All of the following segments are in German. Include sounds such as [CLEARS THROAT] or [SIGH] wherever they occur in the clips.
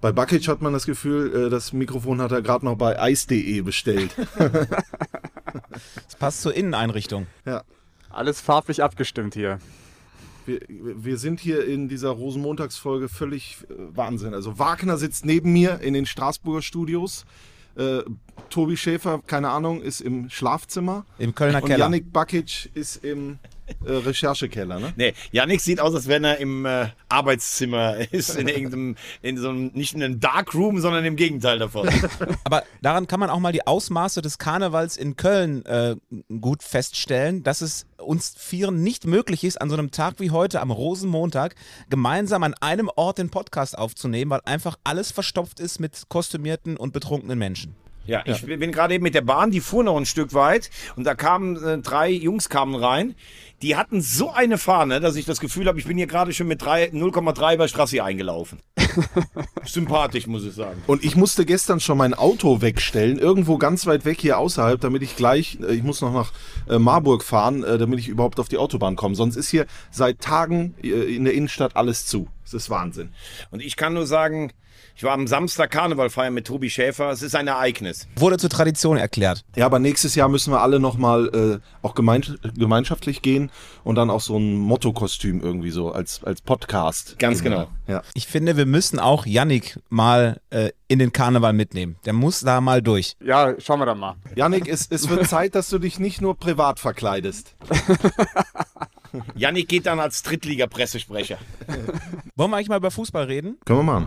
Bei Bucket hat man das Gefühl, äh, das Mikrofon hat er gerade noch bei ice.de bestellt. [LAUGHS] Das passt zur Inneneinrichtung. ja. Alles farblich abgestimmt hier. Wir, wir sind hier in dieser Rosenmontagsfolge völlig äh, Wahnsinn. Also Wagner sitzt neben mir in den Straßburger Studios. Äh, Tobi Schäfer, keine Ahnung, ist im Schlafzimmer. Im Kölner Und Keller. Yannick Bakic ist im äh, Recherchekeller, ne? Nee, Yannick sieht aus, als wenn er im äh, Arbeitszimmer [LAUGHS] ist, in irgendeinem, in so einem, nicht in einem Darkroom, sondern im Gegenteil davon. [LAUGHS] Aber daran kann man auch mal die Ausmaße des Karnevals in Köln äh, gut feststellen, dass es uns Vieren nicht möglich ist, an so einem Tag wie heute, am Rosenmontag, gemeinsam an einem Ort den Podcast aufzunehmen, weil einfach alles verstopft ist mit kostümierten und betrunkenen Menschen. Ja, ich bin gerade eben mit der Bahn, die fuhr noch ein Stück weit und da kamen äh, drei Jungs kamen rein. Die hatten so eine Fahne, dass ich das Gefühl habe, ich bin hier gerade schon mit drei- 0,3 bei Strassi eingelaufen. [LAUGHS] Sympathisch, muss ich sagen. Und ich musste gestern schon mein Auto wegstellen, irgendwo ganz weit weg hier außerhalb, damit ich gleich, äh, ich muss noch nach äh, Marburg fahren, äh, damit ich überhaupt auf die Autobahn komme. Sonst ist hier seit Tagen in der Innenstadt alles zu. Das ist Wahnsinn. Und ich kann nur sagen, ich war am Samstag Karneval feiern mit Tobi Schäfer. Es ist ein Ereignis. Wurde zur Tradition erklärt. Ja, aber nächstes Jahr müssen wir alle nochmal äh, auch gemein, gemeinschaftlich gehen und dann auch so ein Motto-Kostüm irgendwie so als, als Podcast. Ganz genau. Ja. Ich finde, wir müssen auch Yannick mal äh, in den Karneval mitnehmen. Der muss da mal durch. Ja, schauen wir dann mal. Janik, es, es wird [LAUGHS] Zeit, dass du dich nicht nur privat verkleidest. [LAUGHS] Yannick geht dann als Drittliga-Pressesprecher. Wollen wir eigentlich mal über Fußball reden? Können wir machen.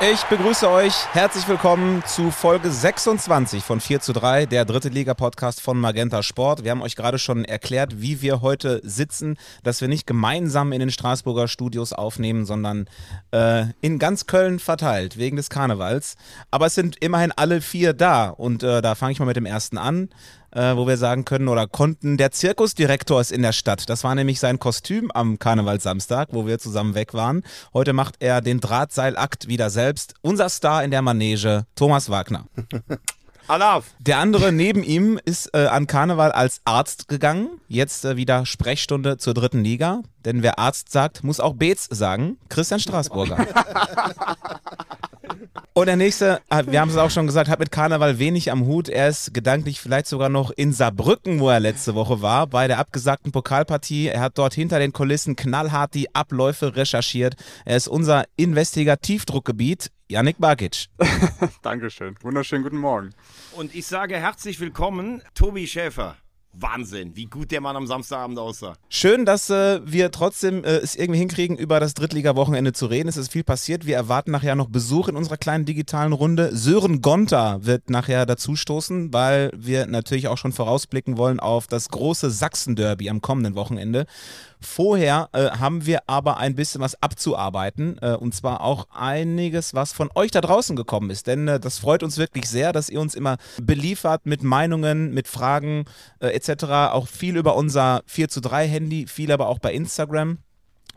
Ich begrüße euch. Herzlich willkommen zu Folge 26 von 4 zu 3, der dritte Liga-Podcast von Magenta Sport. Wir haben euch gerade schon erklärt, wie wir heute sitzen, dass wir nicht gemeinsam in den Straßburger Studios aufnehmen, sondern äh, in ganz Köln verteilt, wegen des Karnevals. Aber es sind immerhin alle vier da und äh, da fange ich mal mit dem ersten an äh, wo wir sagen können oder konnten, der Zirkusdirektor ist in der Stadt. Das war nämlich sein Kostüm am Karnevalssamstag, wo wir zusammen weg waren. Heute macht er den Drahtseilakt wieder selbst. Unser Star in der Manege, Thomas Wagner. [LAUGHS] Alaf. Der andere neben ihm ist äh, an Karneval als Arzt gegangen. Jetzt äh, wieder Sprechstunde zur dritten Liga. Denn wer Arzt sagt, muss auch Beetz sagen. Christian Straßburger. [LAUGHS] Und der nächste, äh, wir haben es auch schon gesagt, hat mit Karneval wenig am Hut. Er ist gedanklich vielleicht sogar noch in Saarbrücken, wo er letzte Woche war, bei der abgesagten Pokalpartie. Er hat dort hinter den Kulissen knallhart die Abläufe recherchiert. Er ist unser Investigativdruckgebiet, Yannick Bakic. [LAUGHS] Dankeschön. Wunderschönen guten Morgen. Und ich sage herzlich willkommen, Tobi Schäfer. Wahnsinn, wie gut der Mann am Samstagabend aussah. Schön, dass äh, wir trotzdem äh, es irgendwie hinkriegen, über das Drittliga-Wochenende zu reden. Es ist viel passiert. Wir erwarten nachher noch Besuch in unserer kleinen digitalen Runde. Sören Gonter wird nachher dazustoßen, weil wir natürlich auch schon vorausblicken wollen auf das große Sachsen-Derby am kommenden Wochenende. Vorher äh, haben wir aber ein bisschen was abzuarbeiten äh, und zwar auch einiges, was von euch da draußen gekommen ist. Denn äh, das freut uns wirklich sehr, dass ihr uns immer beliefert mit Meinungen, mit Fragen äh, etc. Auch viel über unser 4 zu 3 Handy, viel aber auch bei Instagram.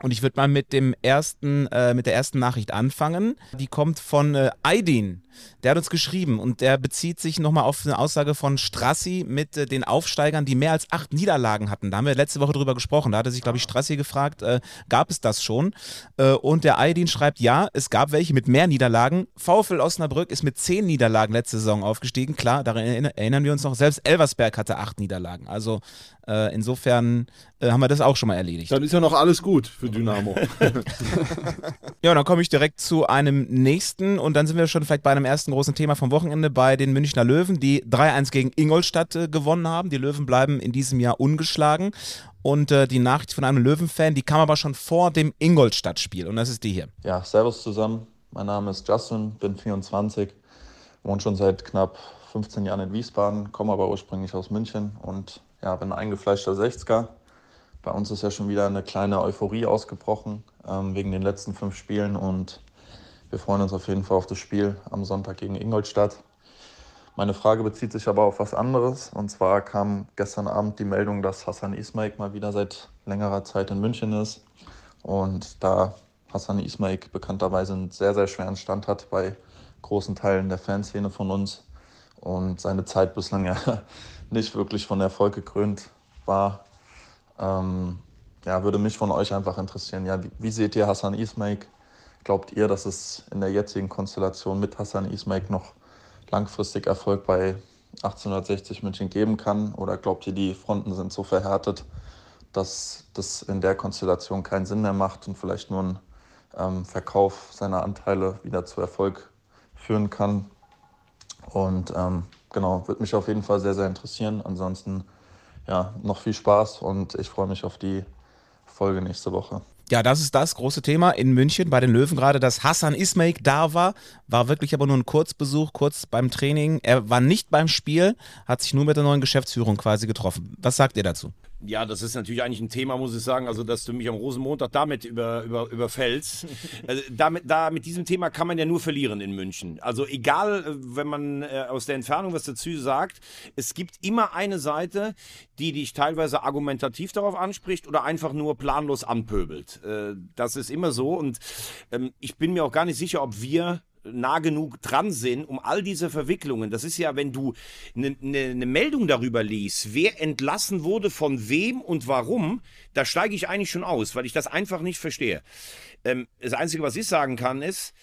Und ich würde mal mit dem ersten, äh, mit der ersten Nachricht anfangen. Die kommt von äh, Aydin. Der hat uns geschrieben und der bezieht sich nochmal auf eine Aussage von Strassi mit äh, den Aufsteigern, die mehr als acht Niederlagen hatten. Da haben wir letzte Woche drüber gesprochen. Da hatte sich, glaube ich, Strassi gefragt, äh, gab es das schon? Äh, und der Aydin schreibt, ja, es gab welche mit mehr Niederlagen. VfL Osnabrück ist mit zehn Niederlagen letzte Saison aufgestiegen. Klar, daran erinner- erinnern wir uns noch. Selbst Elversberg hatte acht Niederlagen. Also äh, insofern äh, haben wir das auch schon mal erledigt. Dann ist ja noch alles gut für Dynamo. [LAUGHS] Ja, und dann komme ich direkt zu einem nächsten und dann sind wir schon vielleicht bei einem ersten großen Thema vom Wochenende bei den Münchner Löwen, die 3-1 gegen Ingolstadt äh, gewonnen haben. Die Löwen bleiben in diesem Jahr ungeschlagen und äh, die Nachricht von einem Löwen-Fan, die kam aber schon vor dem Ingolstadt-Spiel und das ist die hier. Ja, servus zusammen. Mein Name ist Justin, bin 24, wohne schon seit knapp 15 Jahren in Wiesbaden, komme aber ursprünglich aus München und ja, bin ein eingefleischter 60er. Bei uns ist ja schon wieder eine kleine Euphorie ausgebrochen ähm, wegen den letzten fünf Spielen und wir freuen uns auf jeden Fall auf das Spiel am Sonntag gegen Ingolstadt. Meine Frage bezieht sich aber auf was anderes. Und zwar kam gestern Abend die Meldung, dass Hassan Ismail mal wieder seit längerer Zeit in München ist. Und da Hassan Ismail bekannterweise einen sehr, sehr schweren Stand hat bei großen Teilen der Fanszene von uns und seine Zeit bislang ja [LAUGHS] nicht wirklich von Erfolg gekrönt war, ähm, ja, würde mich von euch einfach interessieren. Ja, wie, wie seht ihr Hassan Ismail? Glaubt ihr, dass es in der jetzigen Konstellation mit Hassan Ismail noch langfristig Erfolg bei 1860 München geben kann? Oder glaubt ihr, die Fronten sind so verhärtet, dass das in der Konstellation keinen Sinn mehr macht und vielleicht nur ein ähm, Verkauf seiner Anteile wieder zu Erfolg führen kann? Und ähm, genau, würde mich auf jeden Fall sehr, sehr interessieren. Ansonsten ja, noch viel Spaß und ich freue mich auf die Folge nächste Woche. Ja, das ist das große Thema in München bei den Löwen gerade, dass Hassan Ismail da war, war wirklich aber nur ein Kurzbesuch, kurz beim Training. Er war nicht beim Spiel, hat sich nur mit der neuen Geschäftsführung quasi getroffen. Was sagt ihr dazu? Ja, das ist natürlich eigentlich ein Thema, muss ich sagen, also dass du mich am Rosenmontag damit über, über, überfällst. [LAUGHS] Also, damit, da, mit diesem Thema kann man ja nur verlieren in München. Also egal, äh, wenn man äh, aus der Entfernung was dazu sagt, es gibt immer eine Seite, die dich teilweise argumentativ darauf anspricht oder einfach nur planlos anpöbelt. Äh, das ist immer so und ähm, ich bin mir auch gar nicht sicher, ob wir nah genug dran sind, um all diese Verwicklungen. Das ist ja, wenn du eine ne, ne Meldung darüber liest, wer entlassen wurde, von wem und warum, da steige ich eigentlich schon aus, weil ich das einfach nicht verstehe. Ähm, das Einzige, was ich sagen kann, ist,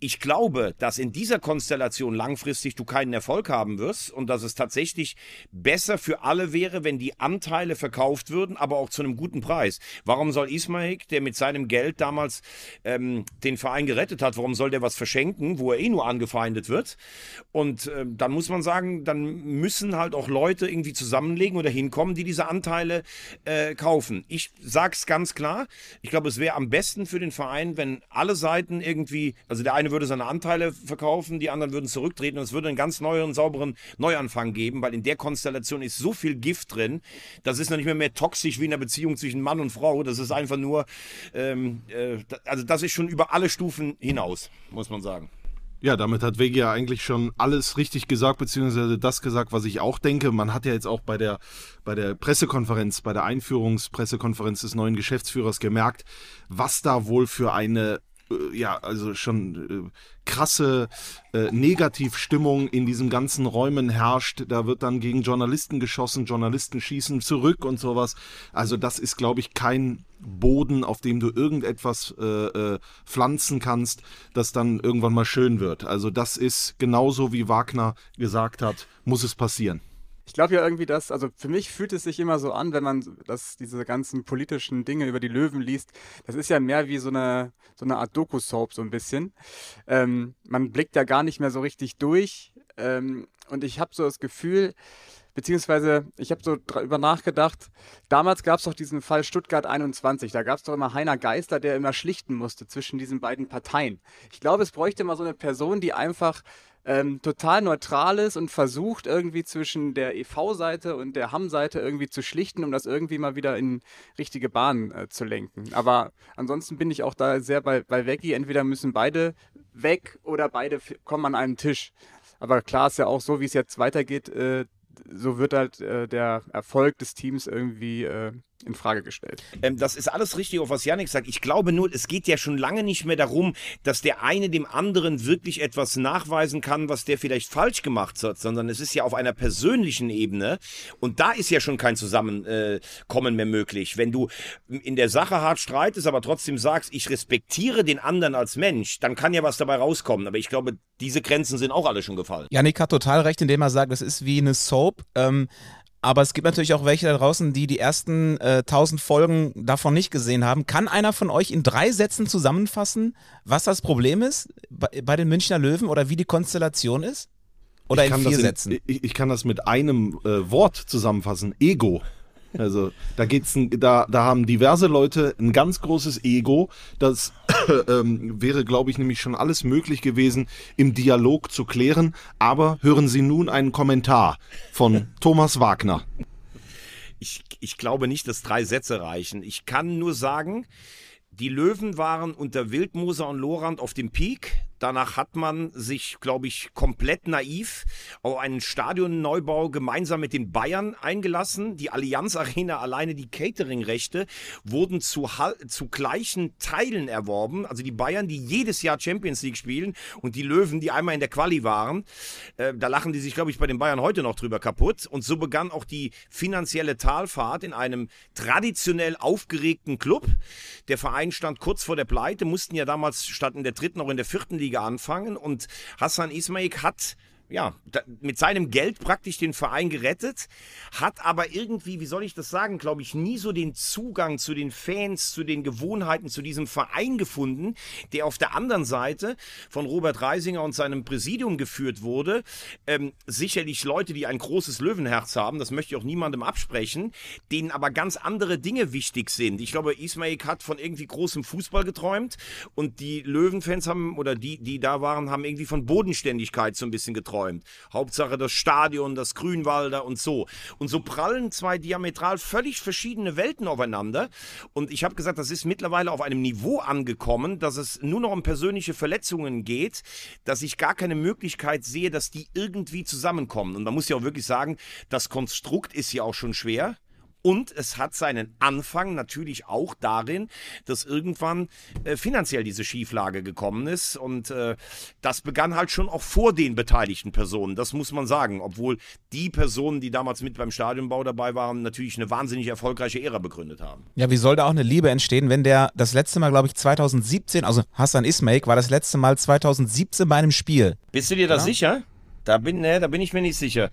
ich glaube, dass in dieser Konstellation langfristig du keinen Erfolg haben wirst und dass es tatsächlich besser für alle wäre, wenn die Anteile verkauft würden, aber auch zu einem guten Preis. Warum soll Ismail, der mit seinem Geld damals ähm, den Verein gerettet hat, warum soll der was verschenken, wo er eh nur angefeindet wird? Und äh, dann muss man sagen, dann müssen halt auch Leute irgendwie zusammenlegen oder hinkommen, die diese Anteile äh, kaufen. Ich sag's ganz klar, ich glaube, es wäre am besten für den Verein, wenn alle Seiten irgendwie, also der eine würde seine Anteile verkaufen, die anderen würden zurücktreten und es würde einen ganz neuen, sauberen Neuanfang geben, weil in der Konstellation ist so viel Gift drin, das ist noch nicht mehr mehr toxisch wie in einer Beziehung zwischen Mann und Frau, das ist einfach nur, ähm, äh, also das ist schon über alle Stufen hinaus, muss man sagen. Ja, damit hat Wegi ja eigentlich schon alles richtig gesagt, beziehungsweise das gesagt, was ich auch denke. Man hat ja jetzt auch bei der, bei der Pressekonferenz, bei der Einführungspressekonferenz des neuen Geschäftsführers gemerkt, was da wohl für eine ja, also schon äh, krasse äh, Negativstimmung in diesen ganzen Räumen herrscht. Da wird dann gegen Journalisten geschossen, Journalisten schießen zurück und sowas. Also das ist, glaube ich, kein Boden, auf dem du irgendetwas äh, äh, pflanzen kannst, das dann irgendwann mal schön wird. Also das ist genauso wie Wagner gesagt hat, muss es passieren. Ich glaube ja irgendwie, dass, also für mich fühlt es sich immer so an, wenn man das, diese ganzen politischen Dinge über die Löwen liest, das ist ja mehr wie so eine, so eine Art Doku-Soap so ein bisschen. Ähm, man blickt ja gar nicht mehr so richtig durch ähm, und ich habe so das Gefühl, beziehungsweise ich habe so drüber nachgedacht, damals gab es doch diesen Fall Stuttgart 21, da gab es doch immer Heiner Geister, der immer schlichten musste zwischen diesen beiden Parteien. Ich glaube, es bräuchte mal so eine Person, die einfach ähm, total neutral ist und versucht irgendwie zwischen der EV-Seite und der Hamm-Seite irgendwie zu schlichten, um das irgendwie mal wieder in richtige Bahnen äh, zu lenken. Aber ansonsten bin ich auch da sehr bei, bei Veggie. Entweder müssen beide weg oder beide kommen an einen Tisch. Aber klar ist ja auch so, wie es jetzt weitergeht, äh, so wird halt äh, der Erfolg des Teams irgendwie äh, in Frage gestellt. Ähm, das ist alles richtig, auf was Janik sagt. Ich glaube nur, es geht ja schon lange nicht mehr darum, dass der eine dem anderen wirklich etwas nachweisen kann, was der vielleicht falsch gemacht hat, sondern es ist ja auf einer persönlichen Ebene und da ist ja schon kein Zusammenkommen mehr möglich. Wenn du in der Sache hart streitest, aber trotzdem sagst, ich respektiere den anderen als Mensch, dann kann ja was dabei rauskommen. Aber ich glaube, diese Grenzen sind auch alle schon gefallen. Janik hat total recht, indem er sagt, es ist wie eine Soap. Ähm, aber es gibt natürlich auch welche da draußen, die die ersten äh, 1000 Folgen davon nicht gesehen haben. Kann einer von euch in drei Sätzen zusammenfassen, was das Problem ist bei, bei den Münchner Löwen oder wie die Konstellation ist? Oder in vier Sätzen? In, ich, ich, kann das mit einem äh, Wort zusammenfassen. Ego. Also da geht's, da, da haben diverse Leute ein ganz großes Ego. Das [COUGHS] ähm, wäre, glaube ich, nämlich schon alles möglich gewesen, im Dialog zu klären. Aber hören Sie nun einen Kommentar von [LAUGHS] Thomas Wagner. Ich, ich glaube nicht, dass drei Sätze reichen. Ich kann nur sagen, die Löwen waren unter Wildmoser und Lorand auf dem Peak. Danach hat man sich, glaube ich, komplett naiv auf einen Stadionneubau gemeinsam mit den Bayern eingelassen. Die Allianz Arena, alleine die Catering-Rechte wurden zu, zu gleichen Teilen erworben. Also die Bayern, die jedes Jahr Champions League spielen und die Löwen, die einmal in der Quali waren. Äh, da lachen die sich, glaube ich, bei den Bayern heute noch drüber kaputt. Und so begann auch die finanzielle Talfahrt in einem traditionell aufgeregten Club. Der Verein stand kurz vor der Pleite, mussten ja damals statt in der dritten auch in der vierten Liga anfangen. Und Hassan Ismail hat ja, da, mit seinem Geld praktisch den Verein gerettet, hat aber irgendwie, wie soll ich das sagen, glaube ich, nie so den Zugang zu den Fans, zu den Gewohnheiten, zu diesem Verein gefunden, der auf der anderen Seite von Robert Reisinger und seinem Präsidium geführt wurde. Ähm, sicherlich Leute, die ein großes Löwenherz haben, das möchte ich auch niemandem absprechen, denen aber ganz andere Dinge wichtig sind. Ich glaube, Ismail hat von irgendwie großem Fußball geträumt und die Löwenfans haben, oder die, die da waren, haben irgendwie von Bodenständigkeit so ein bisschen geträumt. Hauptsache das Stadion, das Grünwalder und so. Und so prallen zwei diametral völlig verschiedene Welten aufeinander. Und ich habe gesagt, das ist mittlerweile auf einem Niveau angekommen, dass es nur noch um persönliche Verletzungen geht, dass ich gar keine Möglichkeit sehe, dass die irgendwie zusammenkommen. Und man muss ja auch wirklich sagen, das Konstrukt ist ja auch schon schwer. Und es hat seinen Anfang natürlich auch darin, dass irgendwann äh, finanziell diese Schieflage gekommen ist. Und äh, das begann halt schon auch vor den beteiligten Personen. Das muss man sagen. Obwohl die Personen, die damals mit beim Stadionbau dabei waren, natürlich eine wahnsinnig erfolgreiche Ära begründet haben. Ja, wie soll da auch eine Liebe entstehen, wenn der das letzte Mal, glaube ich, 2017, also Hassan Ismail war das letzte Mal 2017 bei einem Spiel. Bist du dir da sicher? Da bin, ne, da bin ich mir nicht sicher.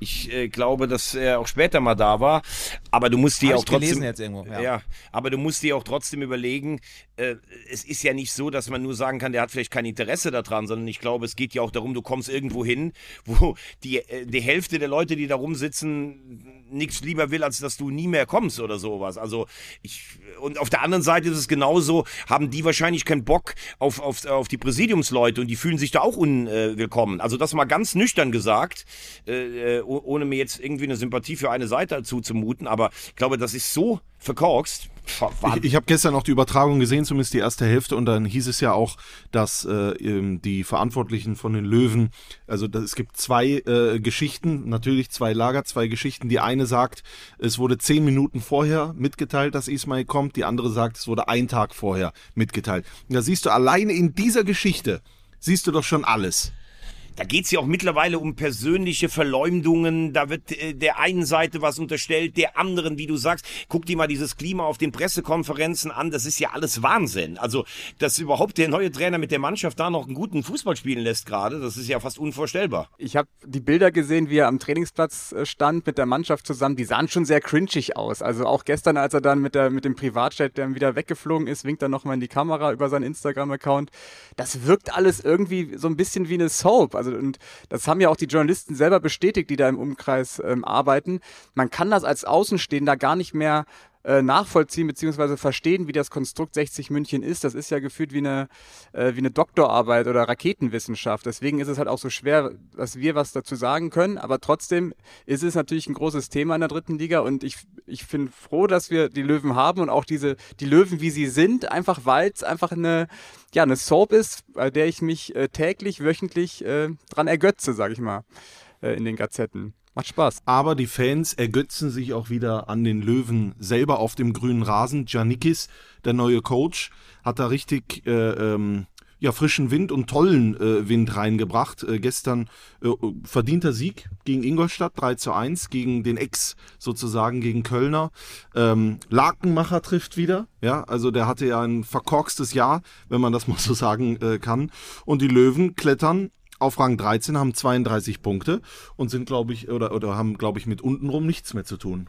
Ich äh, glaube, dass er auch später mal da war, aber du musst dir auch trotzdem irgendwo, ja. ja. aber du musst dir auch trotzdem überlegen, äh, es ist ja nicht so, dass man nur sagen kann, der hat vielleicht kein Interesse daran, sondern ich glaube, es geht ja auch darum, du kommst irgendwo hin, wo die äh, die Hälfte der Leute, die da rumsitzen, nichts lieber will, als dass du nie mehr kommst oder sowas. Also ich und auf der anderen Seite ist es genauso, haben die wahrscheinlich keinen Bock auf, auf, auf die Präsidiumsleute und die fühlen sich da auch unwillkommen. Also das mal ganz nüchtern gesagt, äh, äh, oh- ohne mir jetzt irgendwie eine Sympathie für eine Seite zuzumuten, aber ich glaube, das ist so verkorkst. Ich, ich habe gestern noch die Übertragung gesehen, zumindest die erste Hälfte, und dann hieß es ja auch, dass äh, die Verantwortlichen von den Löwen, also das, es gibt zwei äh, Geschichten, natürlich zwei Lager, zwei Geschichten. Die eine sagt, es wurde zehn Minuten vorher mitgeteilt, dass Ismail kommt, die andere sagt, es wurde ein Tag vorher mitgeteilt. Und da siehst du alleine in dieser Geschichte, siehst du doch schon alles. Da geht's ja auch mittlerweile um persönliche Verleumdungen. Da wird äh, der einen Seite was unterstellt, der anderen, wie du sagst. Guck dir mal dieses Klima auf den Pressekonferenzen an. Das ist ja alles Wahnsinn. Also, dass überhaupt der neue Trainer mit der Mannschaft da noch einen guten Fußball spielen lässt gerade, das ist ja fast unvorstellbar. Ich habe die Bilder gesehen, wie er am Trainingsplatz äh, stand mit der Mannschaft zusammen. Die sahen schon sehr cringig aus. Also auch gestern, als er dann mit, der, mit dem Privatjet, der wieder weggeflogen ist, winkt er nochmal in die Kamera über seinen Instagram-Account. Das wirkt alles irgendwie so ein bisschen wie eine Soap. Also und das haben ja auch die Journalisten selber bestätigt, die da im Umkreis ähm, arbeiten. Man kann das als Außenstehender gar nicht mehr äh, nachvollziehen bzw. verstehen, wie das Konstrukt 60 München ist. Das ist ja gefühlt wie eine, äh, wie eine Doktorarbeit oder Raketenwissenschaft. Deswegen ist es halt auch so schwer, dass wir was dazu sagen können. Aber trotzdem ist es natürlich ein großes Thema in der dritten Liga und ich, ich bin froh, dass wir die Löwen haben und auch diese, die Löwen, wie sie sind, einfach weil es einfach eine, ja, eine Soap ist, bei der ich mich äh, täglich, wöchentlich äh, dran ergötze, sag ich mal, äh, in den Gazetten. Macht Spaß. Aber die Fans ergötzen sich auch wieder an den Löwen selber auf dem grünen Rasen. Janikis, der neue Coach, hat da richtig äh, ähm, ja, frischen Wind und tollen äh, Wind reingebracht. Äh, gestern äh, verdienter Sieg gegen Ingolstadt 3 zu 1, gegen den Ex sozusagen, gegen Kölner. Ähm, Lakenmacher trifft wieder. Ja, also der hatte ja ein verkorkstes Jahr, wenn man das [LAUGHS] mal so sagen äh, kann. Und die Löwen klettern auf Rang 13, haben 32 Punkte und sind, glaube ich, oder, oder haben, glaube ich, mit untenrum nichts mehr zu tun.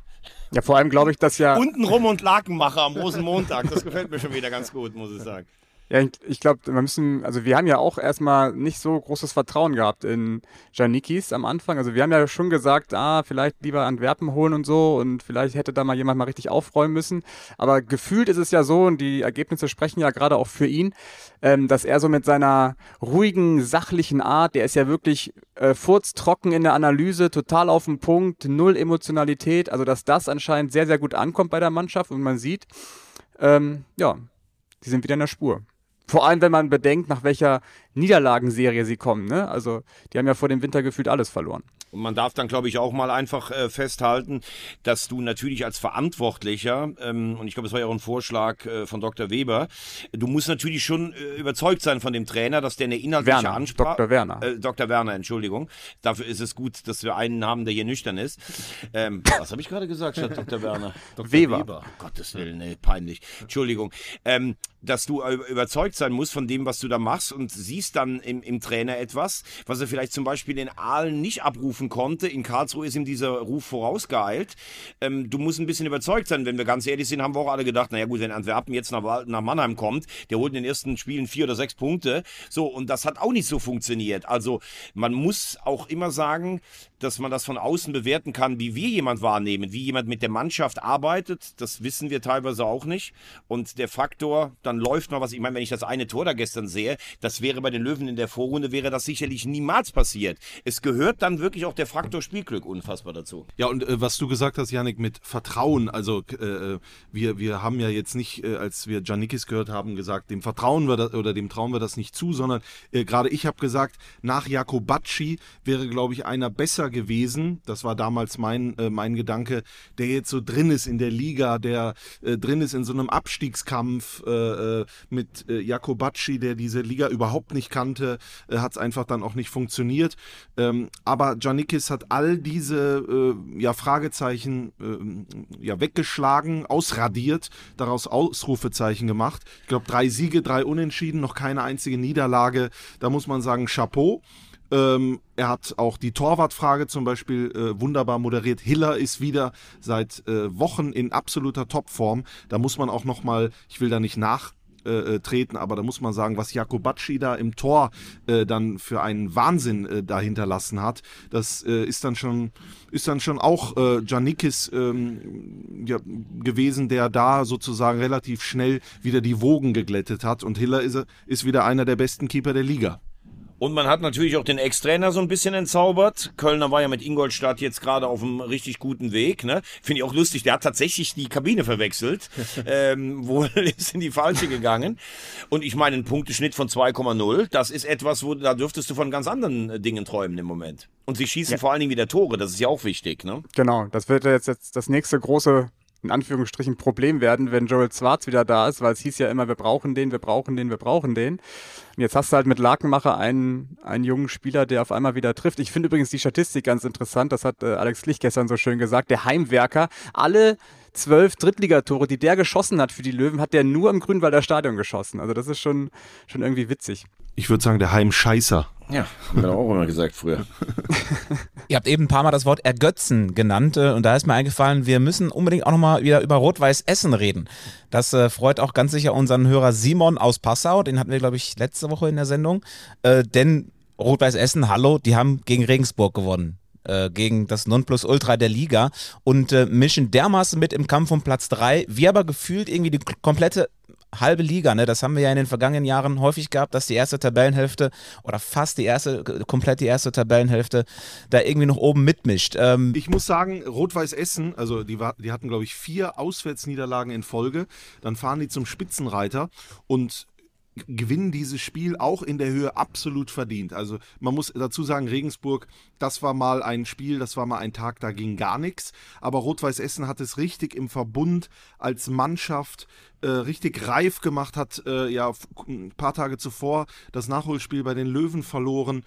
Ja, vor allem glaube ich, dass ja. Untenrum und Lakenmacher am Rosenmontag, das gefällt mir schon wieder ganz gut, muss ich sagen. Ja, ich, glaube, wir müssen, also wir haben ja auch erstmal nicht so großes Vertrauen gehabt in Janikis am Anfang. Also wir haben ja schon gesagt, ah, vielleicht lieber Antwerpen holen und so und vielleicht hätte da mal jemand mal richtig aufräumen müssen. Aber gefühlt ist es ja so, und die Ergebnisse sprechen ja gerade auch für ihn, ähm, dass er so mit seiner ruhigen, sachlichen Art, der ist ja wirklich äh, furztrocken in der Analyse, total auf den Punkt, null Emotionalität, also dass das anscheinend sehr, sehr gut ankommt bei der Mannschaft und man sieht, ähm, ja, die sind wieder in der Spur. Vor allem, wenn man bedenkt, nach welcher Niederlagenserie sie kommen. Ne? Also, die haben ja vor dem Winter gefühlt alles verloren. Und man darf dann, glaube ich, auch mal einfach äh, festhalten, dass du natürlich als Verantwortlicher, ähm, und ich glaube, es war ja auch ein Vorschlag äh, von Dr. Weber, du musst natürlich schon äh, überzeugt sein von dem Trainer, dass der eine inhaltliche Werner, Ansprache. Dr. Werner. Äh, Dr. Werner, Entschuldigung. Dafür ist es gut, dass wir einen haben, der hier nüchtern ist. Ähm, was habe ich gerade gesagt statt Dr. Werner? [LAUGHS] Dr. Weber. Um Gottes Willen, nee, peinlich. Entschuldigung. Ähm, dass du äh, überzeugt sein musst von dem, was du da machst und siehst dann im, im Trainer etwas, was er vielleicht zum Beispiel in Aalen nicht abrufen konnte. In Karlsruhe ist ihm dieser Ruf vorausgeeilt. Ähm, du musst ein bisschen überzeugt sein. Wenn wir ganz ehrlich sind, haben wir auch alle gedacht, naja gut, wenn Antwerpen jetzt nach, nach Mannheim kommt, der holt in den ersten Spielen vier oder sechs Punkte. So, und das hat auch nicht so funktioniert. Also man muss auch immer sagen, dass man das von außen bewerten kann, wie wir jemand wahrnehmen, wie jemand mit der Mannschaft arbeitet. Das wissen wir teilweise auch nicht. Und der Faktor, dann läuft mal was. Ich meine, wenn ich das eine Tor da gestern sehe, das wäre bei den Löwen in der Vorrunde, wäre das sicherlich niemals passiert. Es gehört dann wirklich auch der Faktor Spielglück unfassbar dazu. Ja, und äh, was du gesagt hast, Janik, mit Vertrauen, also äh, wir, wir haben ja jetzt nicht, äh, als wir Janikis gehört haben, gesagt, dem vertrauen wir das, oder dem trauen wir das nicht zu, sondern äh, gerade ich habe gesagt, nach Jakobacci wäre, glaube ich, einer besser gewesen. Das war damals mein, äh, mein Gedanke, der jetzt so drin ist in der Liga, der äh, drin ist in so einem Abstiegskampf äh, äh, mit äh, Jakobacci, der diese Liga überhaupt nicht kannte, äh, hat es einfach dann auch nicht funktioniert. Ähm, aber Janikis hat all diese äh, ja, Fragezeichen äh, ja, weggeschlagen, ausradiert, daraus Ausrufezeichen gemacht. Ich glaube, drei Siege, drei Unentschieden, noch keine einzige Niederlage. Da muss man sagen, Chapeau. Ähm, er hat auch die Torwartfrage zum Beispiel äh, wunderbar moderiert. Hiller ist wieder seit äh, Wochen in absoluter Topform. Da muss man auch noch mal, ich will da nicht nach äh, äh, treten, aber da muss man sagen, was Jakobacci da im Tor äh, dann für einen Wahnsinn äh, da hinterlassen hat, das äh, ist dann schon ist dann schon auch äh, Janikis ähm, ja, gewesen, der da sozusagen relativ schnell wieder die Wogen geglättet hat und Hiller ist, ist wieder einer der besten Keeper der Liga. Und man hat natürlich auch den Ex-Trainer so ein bisschen entzaubert. Kölner war ja mit Ingolstadt jetzt gerade auf einem richtig guten Weg. Ne? Finde ich auch lustig. Der hat tatsächlich die Kabine verwechselt. [LAUGHS] ähm, wohl [LAUGHS] ist in die falsche gegangen. Und ich meine, ein Punkteschnitt von 2,0, das ist etwas, wo da dürftest du von ganz anderen äh, Dingen träumen im Moment. Und sie schießen vor allen Dingen wieder Tore. Das ist ja auch wichtig. Ne? Genau, das wird jetzt, jetzt das nächste große, in Anführungsstrichen, Problem werden, wenn Joel Schwarz wieder da ist, weil es hieß ja immer, wir brauchen den, wir brauchen den, wir brauchen den. Und jetzt hast du halt mit Lakenmacher einen, einen jungen Spieler, der auf einmal wieder trifft. Ich finde übrigens die Statistik ganz interessant, das hat äh, Alex Klich gestern so schön gesagt, der Heimwerker, alle zwölf Drittligatore, die der geschossen hat für die Löwen, hat der nur im Grünwalder Stadion geschossen. Also das ist schon, schon irgendwie witzig. Ich würde sagen, der Heimscheißer. Ja, haben wir auch immer gesagt früher. Ihr habt eben ein paar Mal das Wort ergötzen genannt äh, und da ist mir eingefallen, wir müssen unbedingt auch nochmal wieder über Rot-Weiß Essen reden. Das äh, freut auch ganz sicher unseren Hörer Simon aus Passau, den hatten wir, glaube ich, letzte Woche in der Sendung. Äh, denn Rot-Weiß Essen, hallo, die haben gegen Regensburg gewonnen. Äh, gegen das Nonplusultra der Liga und äh, mischen dermaßen mit im Kampf um Platz 3, wie aber gefühlt irgendwie die komplette halbe Liga, ne? Das haben wir ja in den vergangenen Jahren häufig gehabt, dass die erste Tabellenhälfte oder fast die erste, komplett die erste Tabellenhälfte da irgendwie noch oben mitmischt. Ähm, Ich muss sagen, Rot-Weiß Essen, also die, war, die hatten, glaube ich, vier Auswärtsniederlagen in Folge. Dann fahren die zum Spitzenreiter und gewinnen dieses Spiel auch in der Höhe absolut verdient. Also man muss dazu sagen, Regensburg, das war mal ein Spiel, das war mal ein Tag, da ging gar nichts. Aber Rot-Weiß Essen hat es richtig im Verbund als Mannschaft äh, richtig reif gemacht, hat äh, ja ein paar Tage zuvor das Nachholspiel bei den Löwen verloren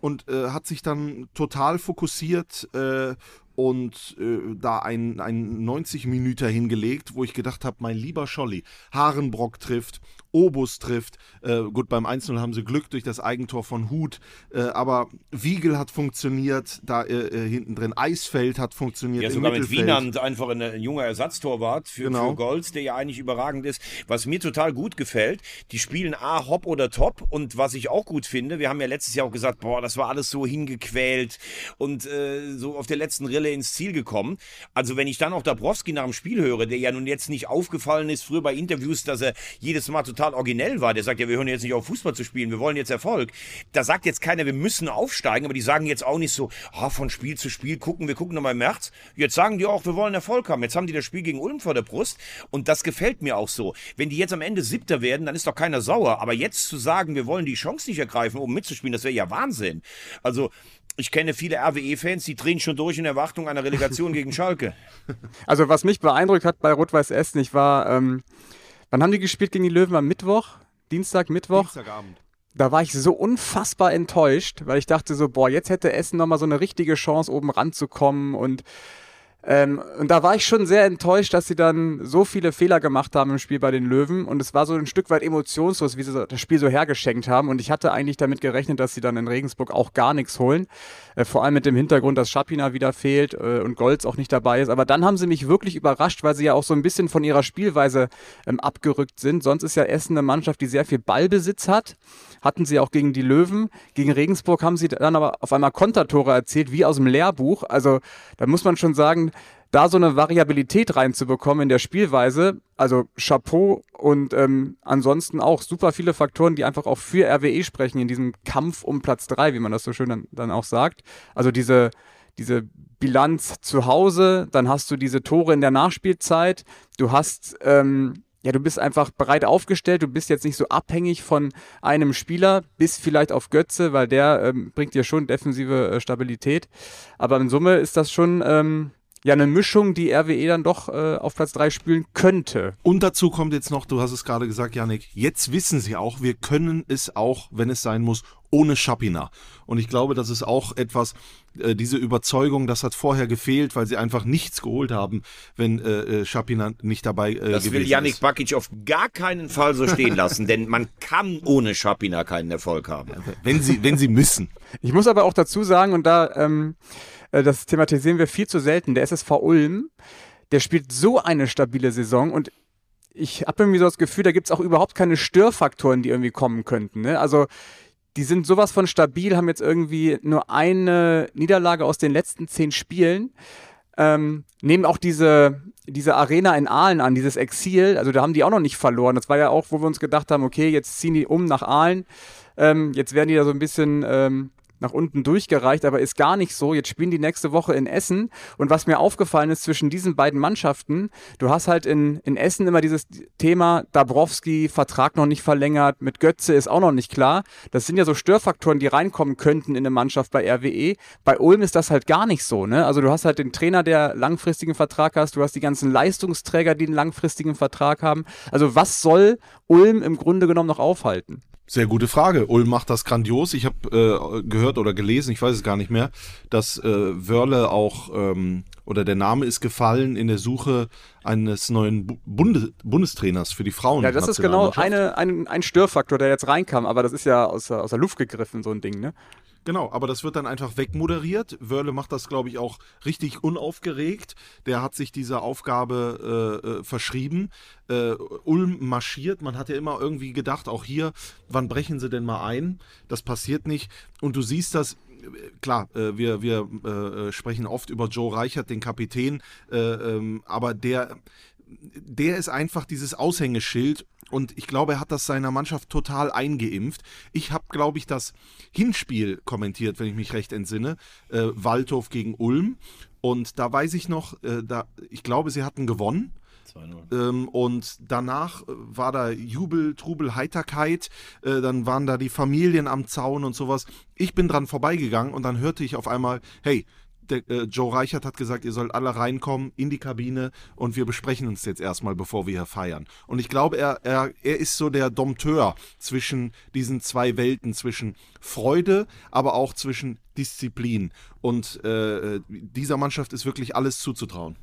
und äh, hat sich dann total fokussiert äh, und äh, da ein, ein 90 Minüter hingelegt, wo ich gedacht habe, mein lieber Scholli, Harenbrock trifft, Obus trifft, äh, gut, beim 1-0 haben sie Glück durch das Eigentor von Hut, äh, aber Wiegel hat funktioniert, da äh, äh, hinten drin, Eisfeld hat funktioniert, Ja, sogar mit. Wienand einfach ein, ein junger Ersatztorwart für, Genau. für Golds, der ja eigentlich überragend ist. Was mir total gut gefällt, die spielen A, Hopp oder Top. Und was ich auch gut finde, wir haben ja letztes Jahr auch gesagt, boah, das war alles so hingequält und äh, so auf der letzten Rille ins Ziel gekommen. Also wenn ich dann auch Dabrowski nach dem Spiel höre, der ja nun jetzt nicht aufgefallen ist, früher bei Interviews, dass er jedes Mal total originell war, der sagt ja, wir hören jetzt nicht auf Fußball zu spielen, wir wollen jetzt Erfolg. Da sagt jetzt keiner, wir müssen aufsteigen, aber die sagen jetzt auch nicht so, ah, von Spiel zu Spiel gucken, wir gucken nochmal im März. Jetzt sagen die auch, wir wollen Erfolg haben. Jetzt haben die das Spiel gegen Ulm vor der Brust und das gefällt mir auch so. Wenn die jetzt am Ende Siebter werden, dann ist doch keiner sauer. Aber jetzt zu sagen, wir wollen die Chance nicht ergreifen, um mitzuspielen, das wäre ja Wahnsinn. Also ich kenne viele RWE-Fans, die drehen schon durch in Erwartung einer Relegation gegen Schalke. [LAUGHS] Also was mich beeindruckt hat bei Rot-Weiß Essen, ich war, ähm, wann haben die gespielt gegen die Löwen am Mittwoch? Dienstag, Mittwoch? Dienstagabend. Da war ich so unfassbar enttäuscht, weil ich dachte so, boah, jetzt hätte Essen nochmal so eine richtige Chance, oben ranzukommen und ähm, und da war ich schon sehr enttäuscht, dass sie dann so viele Fehler gemacht haben im Spiel bei den Löwen. Und es war so ein Stück weit emotionslos, wie sie das Spiel so hergeschenkt haben. Und ich hatte eigentlich damit gerechnet, dass sie dann in Regensburg auch gar nichts holen. Äh, vor allem mit dem Hintergrund, dass Schapina wieder fehlt äh, und Golds auch nicht dabei ist. Aber dann haben sie mich wirklich überrascht, weil sie ja auch so ein bisschen von ihrer Spielweise ähm, abgerückt sind. Sonst ist ja Essen eine Mannschaft, die sehr viel Ballbesitz hat hatten sie auch gegen die Löwen. Gegen Regensburg haben sie dann aber auf einmal Kontertore erzählt, wie aus dem Lehrbuch. Also da muss man schon sagen, da so eine Variabilität reinzubekommen in der Spielweise, also Chapeau und ähm, ansonsten auch super viele Faktoren, die einfach auch für RWE sprechen in diesem Kampf um Platz drei, wie man das so schön dann, dann auch sagt. Also diese, diese Bilanz zu Hause, dann hast du diese Tore in der Nachspielzeit, du hast ähm, ja, du bist einfach breit aufgestellt, du bist jetzt nicht so abhängig von einem Spieler, bis vielleicht auf Götze, weil der ähm, bringt dir schon defensive äh, Stabilität. Aber in Summe ist das schon ähm, ja eine Mischung, die RWE dann doch äh, auf Platz 3 spielen könnte. Und dazu kommt jetzt noch, du hast es gerade gesagt, Janik, jetzt wissen sie auch, wir können es auch, wenn es sein muss, ohne Schapina. Und ich glaube, das ist auch etwas, äh, diese Überzeugung, das hat vorher gefehlt, weil sie einfach nichts geholt haben, wenn äh, Schapina äh, nicht dabei äh, das gewesen will Yannick ist. Bakic auf gar keinen Fall so stehen lassen, denn man kann ohne Schapina keinen Erfolg haben. Wenn sie, wenn sie müssen. Ich muss aber auch dazu sagen, und da ähm, äh, das thematisieren wir viel zu selten. Der SSV Ulm, der spielt so eine stabile Saison und ich habe irgendwie so das Gefühl, da gibt es auch überhaupt keine Störfaktoren, die irgendwie kommen könnten. Ne? Also die sind sowas von stabil, haben jetzt irgendwie nur eine Niederlage aus den letzten zehn Spielen. Ähm, nehmen auch diese, diese Arena in Aalen an, dieses Exil, also da haben die auch noch nicht verloren. Das war ja auch, wo wir uns gedacht haben, okay, jetzt ziehen die um nach Aalen. Ähm, jetzt werden die da so ein bisschen ähm, nach unten durchgereicht, aber ist gar nicht so. Jetzt spielen die nächste Woche in Essen. Und was mir aufgefallen ist zwischen diesen beiden Mannschaften, du hast halt in, in Essen immer dieses Thema Dabrowski, Vertrag noch nicht verlängert, mit Götze ist auch noch nicht klar. Das sind ja so Störfaktoren, die reinkommen könnten in eine Mannschaft bei RWE. Bei Ulm ist das halt gar nicht so. Ne? Also du hast halt den Trainer, der langfristigen Vertrag hast, du hast die ganzen Leistungsträger, die einen langfristigen Vertrag haben. Also was soll Ulm im Grunde genommen noch aufhalten? Sehr gute Frage. Ulm macht das grandios. Ich habe äh, gehört oder gelesen, ich weiß es gar nicht mehr, dass äh, Wörle auch ähm, oder der Name ist gefallen in der Suche eines neuen Bu Bunde Bundestrainers für die Frauen. Ja, das ist genau eine, ein, ein Störfaktor, der jetzt reinkam, aber das ist ja aus, aus der Luft gegriffen, so ein Ding, ne? Genau, aber das wird dann einfach wegmoderiert. Wörle macht das, glaube ich, auch richtig unaufgeregt. Der hat sich dieser Aufgabe äh, äh, verschrieben. Äh, Ulm marschiert. Man hat ja immer irgendwie gedacht, auch hier, wann brechen sie denn mal ein? Das passiert nicht. Und du siehst das klar, äh, wir, wir äh, sprechen oft über Joe Reichert, den Kapitän, äh, ähm, aber der, der ist einfach dieses Aushängeschild und ich glaube, er hat das seiner Mannschaft total eingeimpft. Ich habe, glaube ich, das Hinspiel kommentiert, wenn ich mich recht entsinne, äh, Waldhof gegen Ulm und da weiß ich noch, äh, da, ich glaube, sie hatten gewonnen. Ähm, und danach äh, war da Jubel, Trubel, Heiterkeit. Äh, dann waren da die Familien am Zaun und sowas. Ich bin dran vorbeigegangen und dann hörte ich auf einmal, hey, der, äh, Joe Reichert hat gesagt, ihr sollt alle reinkommen in die Kabine und wir besprechen uns jetzt erstmal, bevor wir hier feiern. Und ich glaube, er, er, er ist so der Dompteur zwischen diesen zwei Welten, zwischen Freude, aber auch zwischen Disziplin. Und äh, dieser Mannschaft ist wirklich alles zuzutrauen.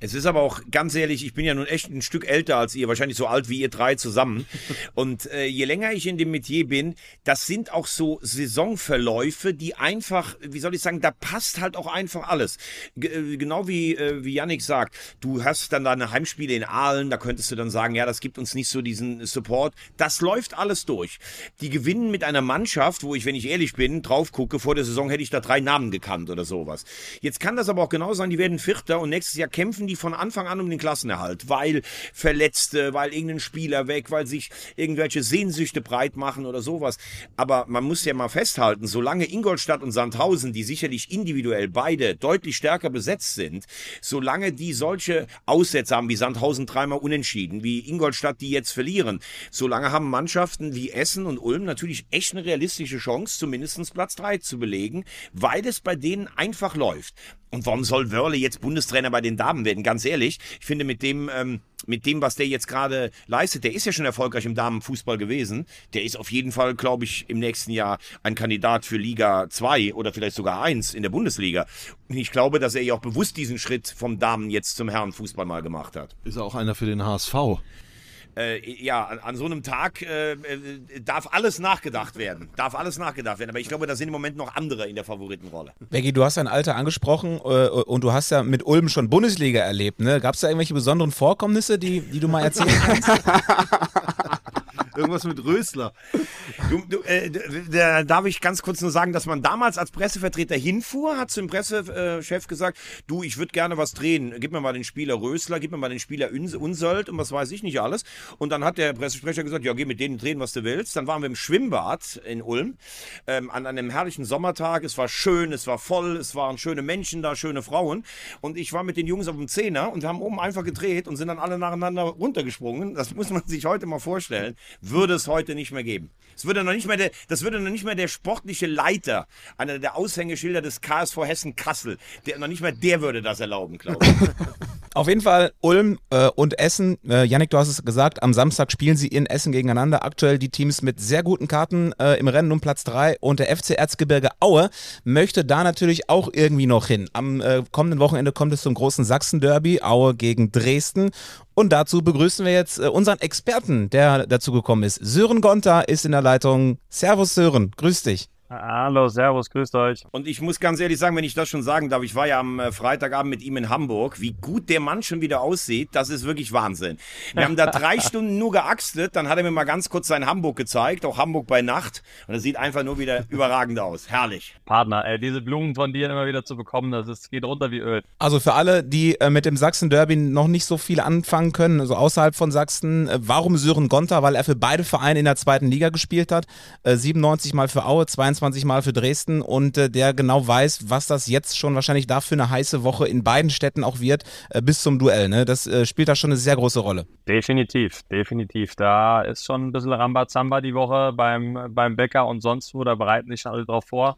Es ist aber auch ganz ehrlich, ich bin ja nun echt ein Stück älter als ihr, wahrscheinlich so alt wie ihr drei zusammen. [LAUGHS] Und äh, je länger ich in dem Metier bin, das sind auch so Saisonverläufe, die einfach, wie soll ich sagen, da passt halt auch einfach alles. G äh, genau wie, äh, wie Yannick sagt, du hast dann deine Heimspiele in Aalen, da könntest du dann sagen, ja, das gibt uns nicht so diesen Support. Das läuft alles durch. Die gewinnen mit einer Mannschaft, wo ich, wenn ich ehrlich bin, drauf gucke, vor der Saison hätte ich da drei Namen gekannt oder sowas. Jetzt kann das aber auch genau sein, die werden Vierter und nächstes Jahr kämpfen die von Anfang an um den Klassenerhalt, weil Verletzte, weil irgendein Spieler weg, weil sich irgendwelche Sehnsüchte breit machen oder sowas. Aber man muss ja mal festhalten, solange Ingolstadt und Sandhausen, die sicherlich individuell beide deutlich stärker besetzt sind, solange die solche Aussätze haben wie Sandhausen dreimal unentschieden, wie Ingolstadt die jetzt verlieren, solange haben Mannschaften wie Essen und Ulm natürlich echt eine realistische Chance, zumindest Platz 3 zu belegen, weil es bei denen einfach läuft. Und warum soll Wörle jetzt Bundestrainer bei den Damen werden? Ganz ehrlich, ich finde mit dem, ähm, mit dem, was der jetzt gerade leistet, der ist ja schon erfolgreich im Damenfußball gewesen. Der ist auf jeden Fall, glaube ich, im nächsten Jahr ein Kandidat für Liga 2 oder vielleicht sogar 1 in der Bundesliga. Und ich glaube, dass er ja auch bewusst diesen Schritt vom Damen jetzt zum Herrenfußball mal gemacht hat. Ist auch einer für den HSV. Äh, ja, an, an, so einem Tag äh, äh, darf alles nachgedacht werden. Darf alles nachgedacht werden. Aber ich glaube, da sind im Moment noch andere in der Favoritenrolle. Becky, du hast dein Alter angesprochen äh, und du hast ja mit Ulm schon Bundesliga erlebt. Ne? Gab es da irgendwelche besonderen Vorkommnisse, die, die du mal erzählen kannst? [LAUGHS] Irgendwas mit Rösler. Du, du, äh, da darf ich ganz kurz nur sagen, dass man damals als Pressevertreter hinfuhr, hat zum Pressechef gesagt, du, ich würde gerne was drehen. Gib mir mal den Spieler Rösler, gib mir mal den Spieler Unsöld und was weiß ich nicht alles. Und dann hat der Pressesprecher gesagt, ja, geh mit denen drehen, was du willst. Dann waren wir im Schwimmbad in Ulm ähm, an einem herrlichen Sommertag. Es war schön, es war voll, es waren schöne Menschen da, schöne Frauen. Und ich war mit den Jungs auf dem Zehner und haben oben einfach gedreht und sind dann alle nacheinander runtergesprungen. Das muss man sich heute mal vorstellen würde es heute nicht mehr geben. Es würde noch nicht mehr der, das würde noch nicht mehr der sportliche Leiter, einer der Aushängeschilder des KSV Hessen Kassel, der noch nicht mehr der würde das erlauben, glaube ich. [LAUGHS] Auf jeden Fall Ulm äh, und Essen. Äh, Yannick, du hast es gesagt, am Samstag spielen sie in Essen gegeneinander. Aktuell die Teams mit sehr guten Karten äh, im Rennen um Platz 3 und der FC Erzgebirge Aue möchte da natürlich auch irgendwie noch hin. Am äh, kommenden Wochenende kommt es zum großen Sachsen-Derby, Aue gegen Dresden. Und dazu begrüßen wir jetzt äh, unseren Experten, der dazu gekommen ist. Sören Gonter ist in der Leitung. Servus Sören, grüß dich. Hallo, Servus, grüßt euch. Und ich muss ganz ehrlich sagen, wenn ich das schon sagen darf, ich war ja am äh, Freitagabend mit ihm in Hamburg. Wie gut der Mann schon wieder aussieht, das ist wirklich Wahnsinn. Wir haben da [LAUGHS] drei Stunden nur geaxtet, dann hat er mir mal ganz kurz sein Hamburg gezeigt, auch Hamburg bei Nacht. Und es sieht einfach nur wieder überragend aus. Herrlich. Partner, ey, diese Blumen von dir immer wieder zu bekommen, das ist, geht runter wie Öl. Also für alle, die äh, mit dem Sachsen-Derby noch nicht so viel anfangen können, also außerhalb von Sachsen, äh, warum Sören Gonter? Weil er für beide Vereine in der zweiten Liga gespielt hat. Äh, 97 Mal für Aue, 22 Mal für Dresden. Dresden und äh, der genau weiß, was das jetzt schon wahrscheinlich dafür eine heiße Woche in beiden Städten auch wird, äh, bis zum Duell. Ne? Das äh, spielt da schon eine sehr große Rolle. Definitiv, definitiv. Da ist schon ein bisschen Rambazamba die Woche beim, beim Bäcker und sonst wo, da bereiten sich alle drauf vor.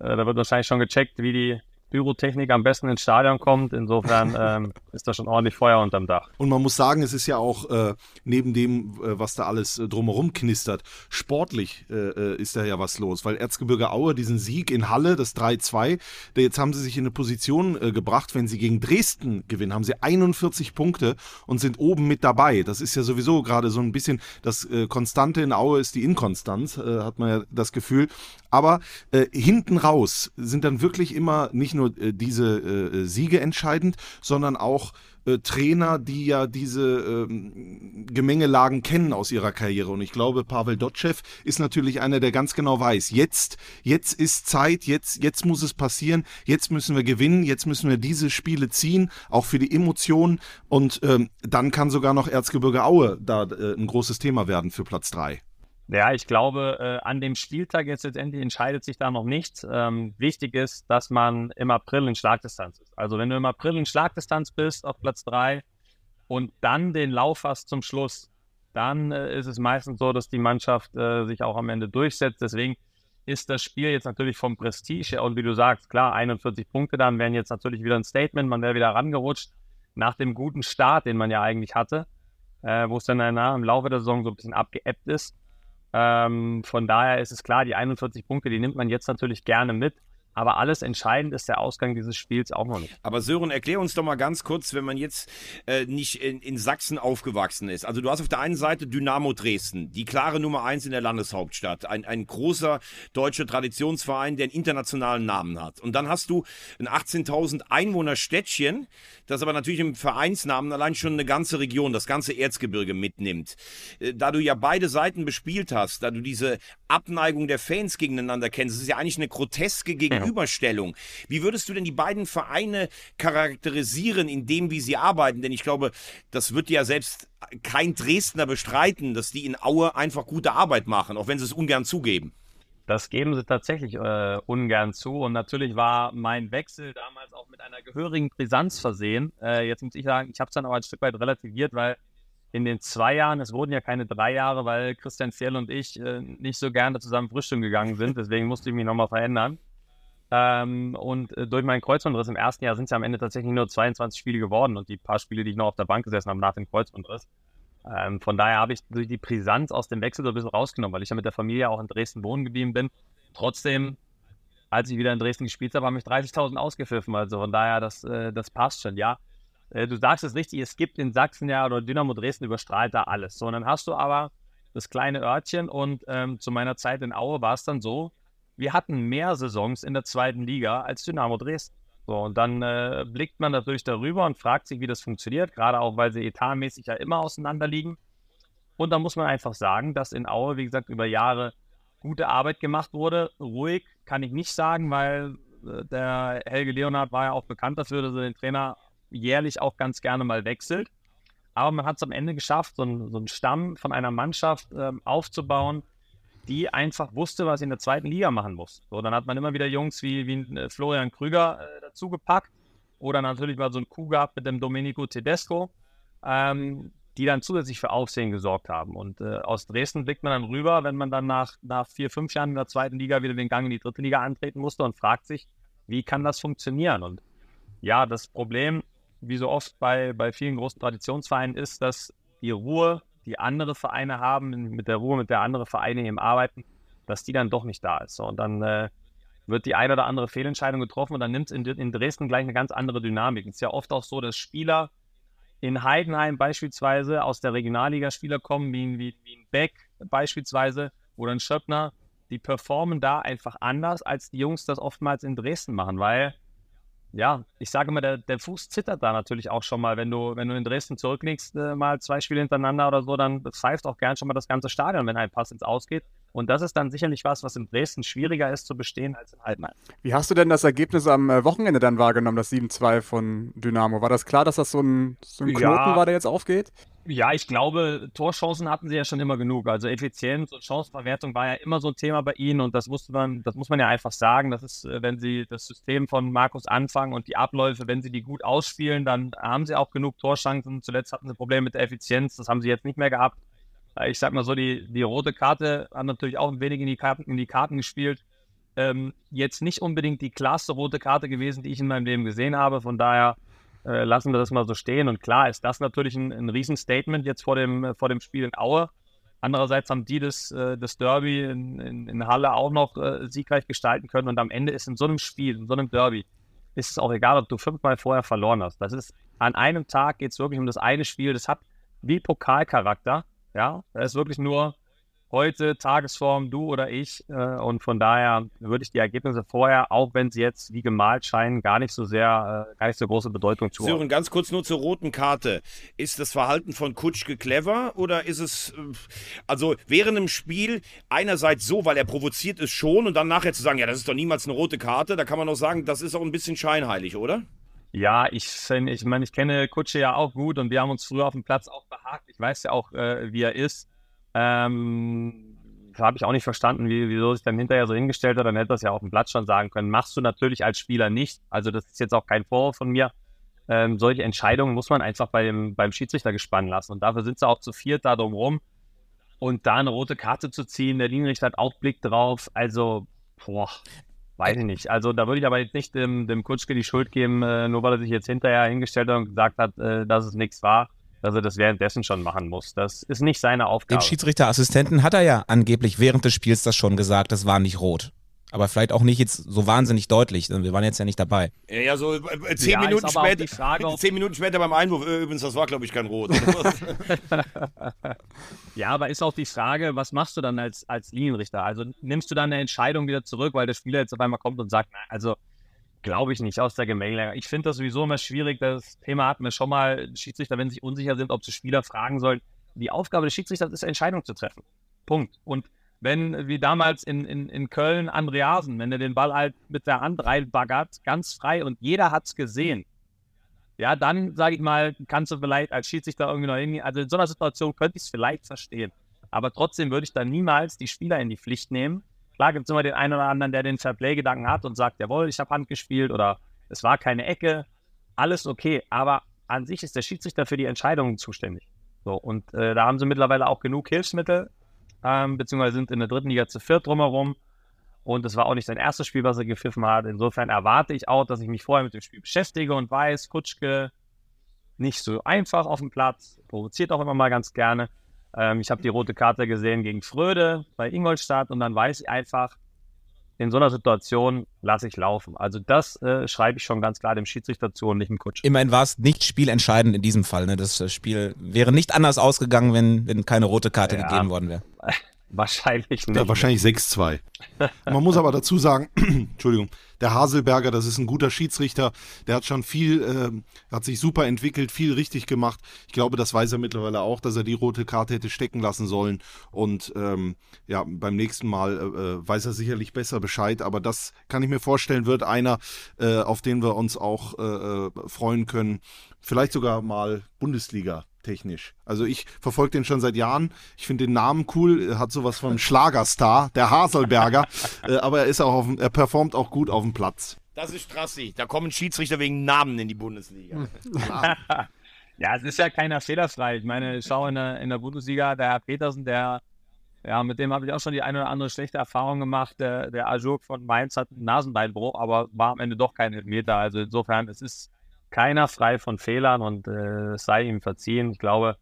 Äh, da wird wahrscheinlich schon gecheckt, wie die Pyrotechnik am besten ins Stadion kommt. Insofern [LAUGHS] ähm, ist da schon ordentlich Feuer unterm Dach. Und man muss sagen, es ist ja auch äh, neben dem, äh, was da alles äh, drumherum knistert, sportlich äh, äh, ist da ja was los. Weil Erzgebirge Aue, diesen Sieg in Halle, das 3-2, jetzt haben sie sich in eine Position äh, gebracht, wenn sie gegen Dresden gewinnen, haben sie 41 Punkte und sind oben mit dabei. Das ist ja sowieso gerade so ein bisschen, das Konstante in Aue ist die Inkonstanz, hat man ja das Gefühl. Aber hinten raus sind dann wirklich immer nicht nur nur äh, diese äh, Siege entscheidend, sondern auch äh, Trainer, die ja diese ähm, Gemengelagen kennen aus ihrer Karriere. Und ich glaube, Pavel Dotschew ist natürlich einer, der ganz genau weiß, jetzt, jetzt ist Zeit, jetzt, jetzt muss es passieren, jetzt müssen wir gewinnen, jetzt müssen wir diese Spiele ziehen, auch für die Emotionen. Und ähm, dann kann sogar noch Erzgebirge Aue da äh, ein großes Thema werden für Platz 3. Ja, ich glaube, äh, an dem Spieltag jetzt letztendlich entscheidet sich da noch nichts. Ähm, wichtig ist, dass man im April in Schlagdistanz ist. Also wenn du im April in Schlagdistanz bist auf Platz 3 und dann den Lauf hast zum Schluss, dann äh, ist es meistens so, dass die Mannschaft äh, sich auch am Ende durchsetzt. Deswegen ist das Spiel jetzt natürlich vom Prestige und wie du sagst, klar, 41 Punkte dann wären jetzt natürlich wieder ein Statement, man wäre wieder rangerutscht nach dem guten Start, den man ja eigentlich hatte, äh, wo es dann danach im Laufe der Saison so ein bisschen abgeebbt ist. Ähm, von daher ist es klar, die 41 Punkte, die nimmt man jetzt natürlich gerne mit. Aber alles entscheidend ist der Ausgang dieses Spiels auch noch nicht. Aber Sören, erklär uns doch mal ganz kurz, wenn man jetzt äh, nicht in, in Sachsen aufgewachsen ist. Also du hast auf der einen Seite Dynamo Dresden, die klare Nummer eins in der Landeshauptstadt. Ein, ein großer deutscher Traditionsverein, der einen internationalen Namen hat. Und dann hast du ein 18.000 Einwohner Städtchen, das aber natürlich im Vereinsnamen allein schon eine ganze Region, das ganze Erzgebirge mitnimmt. Äh, Da du ja beide Seiten bespielt hast, da du diese Abneigung der Fans gegeneinander kennst, es ist ja eigentlich eine groteske Gegenüberstellung. Wie würdest du denn die beiden Vereine charakterisieren in dem, wie sie arbeiten? Denn ich glaube, das wird ja selbst kein Dresdner bestreiten, dass die in Aue einfach gute Arbeit machen, auch wenn sie es ungern zugeben. Das geben sie tatsächlich äh, ungern zu. Und natürlich war mein Wechsel damals auch mit einer gehörigen Brisanz versehen. Äh, jetzt muss ich sagen, ich habe es dann auch ein Stück weit relativiert, weil in den zwei Jahren, es wurden ja keine drei Jahre, weil Christian Fjell und ich äh, nicht so gerne zusammen frühstücken gegangen sind. Deswegen musste ich mich nochmal verändern. Ähm, und äh, durch meinen Kreuzbandriss im ersten Jahr sind es ja am Ende tatsächlich nur 22 Spiele geworden und die paar Spiele, die ich noch auf der Bank gesessen habe nach dem Kreuzbandriss. Ähm, von daher habe ich durch die Brisanz aus dem Wechsel so ein bisschen rausgenommen, weil ich ja mit der Familie auch in Dresden wohnen geblieben bin. Trotzdem, als ich wieder in Dresden gespielt habe, haben mich 30.000 ausgepfiffen. Also von daher, das, äh, das passt schon, ja. Äh, du sagst es richtig, es gibt in Sachsen ja, oder Dynamo Dresden überstrahlt da alles. So, und dann hast du aber das kleine Örtchen und ähm, zu meiner Zeit in Aue war es dann so, wir hatten mehr Saisons in der zweiten Liga als Dynamo Dresden. So, und dann äh, blickt man natürlich darüber und fragt sich, wie das funktioniert, gerade auch, weil sie etatmäßig ja immer auseinander liegen. Und da muss man einfach sagen, dass in Aue, wie gesagt, über Jahre gute Arbeit gemacht wurde. Ruhig kann ich nicht sagen, weil äh, der Helge Leonard war ja auch bekannt dafür, dass er den Trainer jährlich auch ganz gerne mal wechselt. Aber man hat es am Ende geschafft, so, so einen Stamm von einer Mannschaft ähm, aufzubauen, die einfach wusste, was sie in der zweiten Liga machen muss. So, dann hat man immer wieder Jungs wie, wie äh, Florian Krüger äh, dazugepackt oder natürlich mal so ein Coup gehabt mit dem Domenico Tedesco, ähm, die dann zusätzlich für Aufsehen gesorgt haben. Und äh, aus Dresden blickt man dann rüber, wenn man dann nach, nach vier, fünf Jahren in der zweiten Liga wieder den Gang in die dritte Liga antreten musste und fragt sich, wie kann das funktionieren? Und ja, das Problem, wie so oft bei, bei vielen großen Traditionsvereinen, ist, dass die Ruhe, die andere Vereine haben, mit der Ruhe, mit der andere Vereine eben arbeiten, dass die dann doch nicht da ist. So, und dann äh, wird die eine oder andere Fehlentscheidung getroffen und dann nimmt es in, in Dresden gleich eine ganz andere Dynamik. Es ist ja oft auch so, dass Spieler in Heidenheim beispielsweise aus der Regionalliga Spieler kommen, wie, wie, wie ein Beck beispielsweise oder ein Schöppner, die performen da einfach anders, als die Jungs das oftmals in Dresden machen, weil ja, ich sage immer, der, der Fuß zittert da natürlich auch schon mal. Wenn du, wenn du in Dresden zurücklegst, äh, mal zwei Spiele hintereinander oder so, dann pfeift auch gern schon mal das ganze Stadion, wenn ein Pass ins Ausgeht. Und das ist dann sicherlich was, was in Dresden schwieriger ist zu bestehen als in Heidenheim. Wie hast du denn das Ergebnis am äh, Wochenende dann wahrgenommen, das 7-2 von Dynamo? War das klar, dass das so ein, so ein Ja. Knoten war, der jetzt aufgeht? Ja, ich glaube, Torchancen hatten sie ja schon immer genug. Also Effizienz und Chancenverwertung war ja immer so ein Thema bei ihnen und das musste man, das muss man ja einfach sagen. Das ist, äh, wenn sie das System von Markus anfangen und die Abläufe, wenn sie die gut ausspielen, dann haben sie auch genug Torchancen. Zuletzt hatten sie Probleme mit der Effizienz, das haben sie jetzt nicht mehr gehabt. Äh, Ich sag mal so, die, die rote Karte hat natürlich auch ein wenig in die Karten, in die Karten gespielt. Ähm, jetzt nicht unbedingt die klarste rote Karte gewesen, die ich in meinem Leben gesehen habe. Von daher äh, lassen wir das mal so stehen. Und klar ist das natürlich ein, ein Riesenstatement jetzt vor dem, äh, vor dem Spiel in Aue. Andererseits haben die das, äh, das Derby in, in, in Halle auch noch siegreich gestalten können. Und am Ende ist in so einem Spiel, in so einem Derby, ist es auch egal, ob du fünfmal vorher verloren hast. Das ist an einem Tag geht es wirklich um das eine Spiel. Das hat wie Pokalcharakter. Ja, da ist wirklich nur heute Tagesform, du oder ich. Äh, und von daher würde ich die Ergebnisse vorher, auch wenn sie jetzt wie gemalt scheinen, gar nicht so sehr, äh, gar nicht so große Bedeutung zu Sören, ganz kurz nur zur roten Karte. Ist das Verhalten von Kutschke clever oder ist es, äh, also während im Spiel einerseits so, weil er provoziert ist schon und dann nachher zu sagen, ja, das ist doch niemals eine rote Karte, da kann man doch sagen, das ist auch ein bisschen scheinheilig, oder? Ja, ich, ich meine, ich kenne Kutsche ja auch gut und wir haben uns früher auf dem Platz auch behagt. Ich weiß ja auch, äh, wie er ist. Ähm, habe ich auch nicht verstanden, wie, wieso sich dann hinterher so hingestellt hat. Dann hätte das ja auf dem Platz schon sagen können. Machst du natürlich als Spieler nicht. Also das ist jetzt auch kein Vorwurf von mir. Ähm, solche Entscheidungen muss man einfach beim, beim Schiedsrichter gespannt lassen. Und dafür sind sie auch zu viert da drumrum. Und da eine rote Karte zu ziehen, der Linienrichter hat auch Blick drauf. Also, boah, weiß ich nicht. Also da würde ich aber jetzt nicht dem, dem Kutschke die Schuld geben, äh, nur weil er sich jetzt hinterher hingestellt hat und gesagt hat, äh, dass es nichts war, dass er das währenddessen schon machen muss. Das ist nicht seine Dem Aufgabe. Schiedsrichterassistenten hat er ja angeblich während des Spiels das schon gesagt, das war nicht rot. Aber vielleicht auch nicht jetzt so wahnsinnig deutlich. Wir waren jetzt ja nicht dabei. Ja, so äh, zehn, Ja, Minuten später, die Frage, zehn Minuten später beim Einwurf, äh, übrigens, das war, glaube ich, kein Rot. [LAUGHS] [LAUGHS] Ja, aber ist auch die Frage, was machst du dann als, als Linienrichter? Also nimmst du dann eine Entscheidung wieder zurück, weil der Spieler jetzt auf einmal kommt und sagt, also glaube ich nicht aus der Gemengelage. Ich finde das sowieso immer schwierig. Das Thema hatten wir schon mal. Schiedsrichter, wenn sie sich unsicher sind, ob sie Spieler fragen sollen. Die Aufgabe des Schiedsrichters ist, Entscheidungen zu treffen. Punkt. Und wenn, wie damals in, in, in Köln, Andreasen, wenn er den Ball halt mit der Hand reinbaggert, ganz frei und jeder hat es gesehen, ja, dann, sage ich mal, kannst du vielleicht als Schiedsrichter irgendwie noch hingehen. Also in so einer Situation könnte ich es vielleicht verstehen. Aber trotzdem würde ich da niemals die Spieler in die Pflicht nehmen. Klar gibt es immer den einen oder anderen, der den Fairplay-Gedanken hat und sagt, jawohl, ich habe Hand gespielt oder es war keine Ecke. Alles okay. Aber an sich ist der Schiedsrichter für die Entscheidungen zuständig. So, und äh, da haben sie mittlerweile auch genug Hilfsmittel, ähm, beziehungsweise sind in der dritten Liga zu viert drumherum. Und es war auch nicht sein erstes Spiel, was er gepfiffen hat. Insofern erwarte ich auch, dass ich mich vorher mit dem Spiel beschäftige und weiß, Kutschke nicht so einfach auf dem Platz, provoziert auch immer mal ganz gerne. Ähm, ich habe die rote Karte gesehen gegen Fröde bei Ingolstadt und dann weiß ich einfach, in so einer Situation lasse ich laufen. Also das äh, schreibe ich schon ganz klar dem Schiedsrichter zu und nicht dem Kutsch. Immerhin war es nicht spielentscheidend in diesem Fall. Ne? Das Spiel wäre nicht anders ausgegangen, wenn, wenn keine rote Karte Ja. gegeben worden wäre. [LAUGHS] Wahrscheinlich nicht. Ja, wahrscheinlich 6-2. Man muss aber dazu sagen, [CLEARS THROAT] Entschuldigung, der Haselberger, das ist ein guter Schiedsrichter, der hat schon viel, äh, hat sich super entwickelt, viel richtig gemacht. Ich glaube, das weiß er mittlerweile auch, dass er die rote Karte hätte stecken lassen sollen. Und ähm, ja, beim nächsten Mal äh, äh, weiß er sicherlich besser Bescheid, aber das kann ich mir vorstellen, wird einer, äh, auf den wir uns auch äh, äh, freuen können. Vielleicht sogar mal Bundesliga technisch. Also ich verfolge den schon seit Jahren. Ich finde den Namen cool, er hat sowas von Schlagerstar, der Haselberger, [LAUGHS] äh, aber er ist auch auf, dem- er performt auch gut auf dem Platz. Das ist Strassi. Da kommen Schiedsrichter wegen Namen in die Bundesliga. [LAUGHS] Ja, es ist ja keiner fehlerfrei. Ich meine, schau in der, in der Bundesliga, der Herr Petersen, der, ja, mit dem habe ich auch schon die eine oder andere schlechte Erfahrung gemacht. Der, der Ajurk von Mainz hat einen Nasenbeinbruch, aber war am Ende doch kein Elfmeter. Also insofern, es ist keiner frei von Fehlern und äh, es sei ihm verziehen. Ich glaube,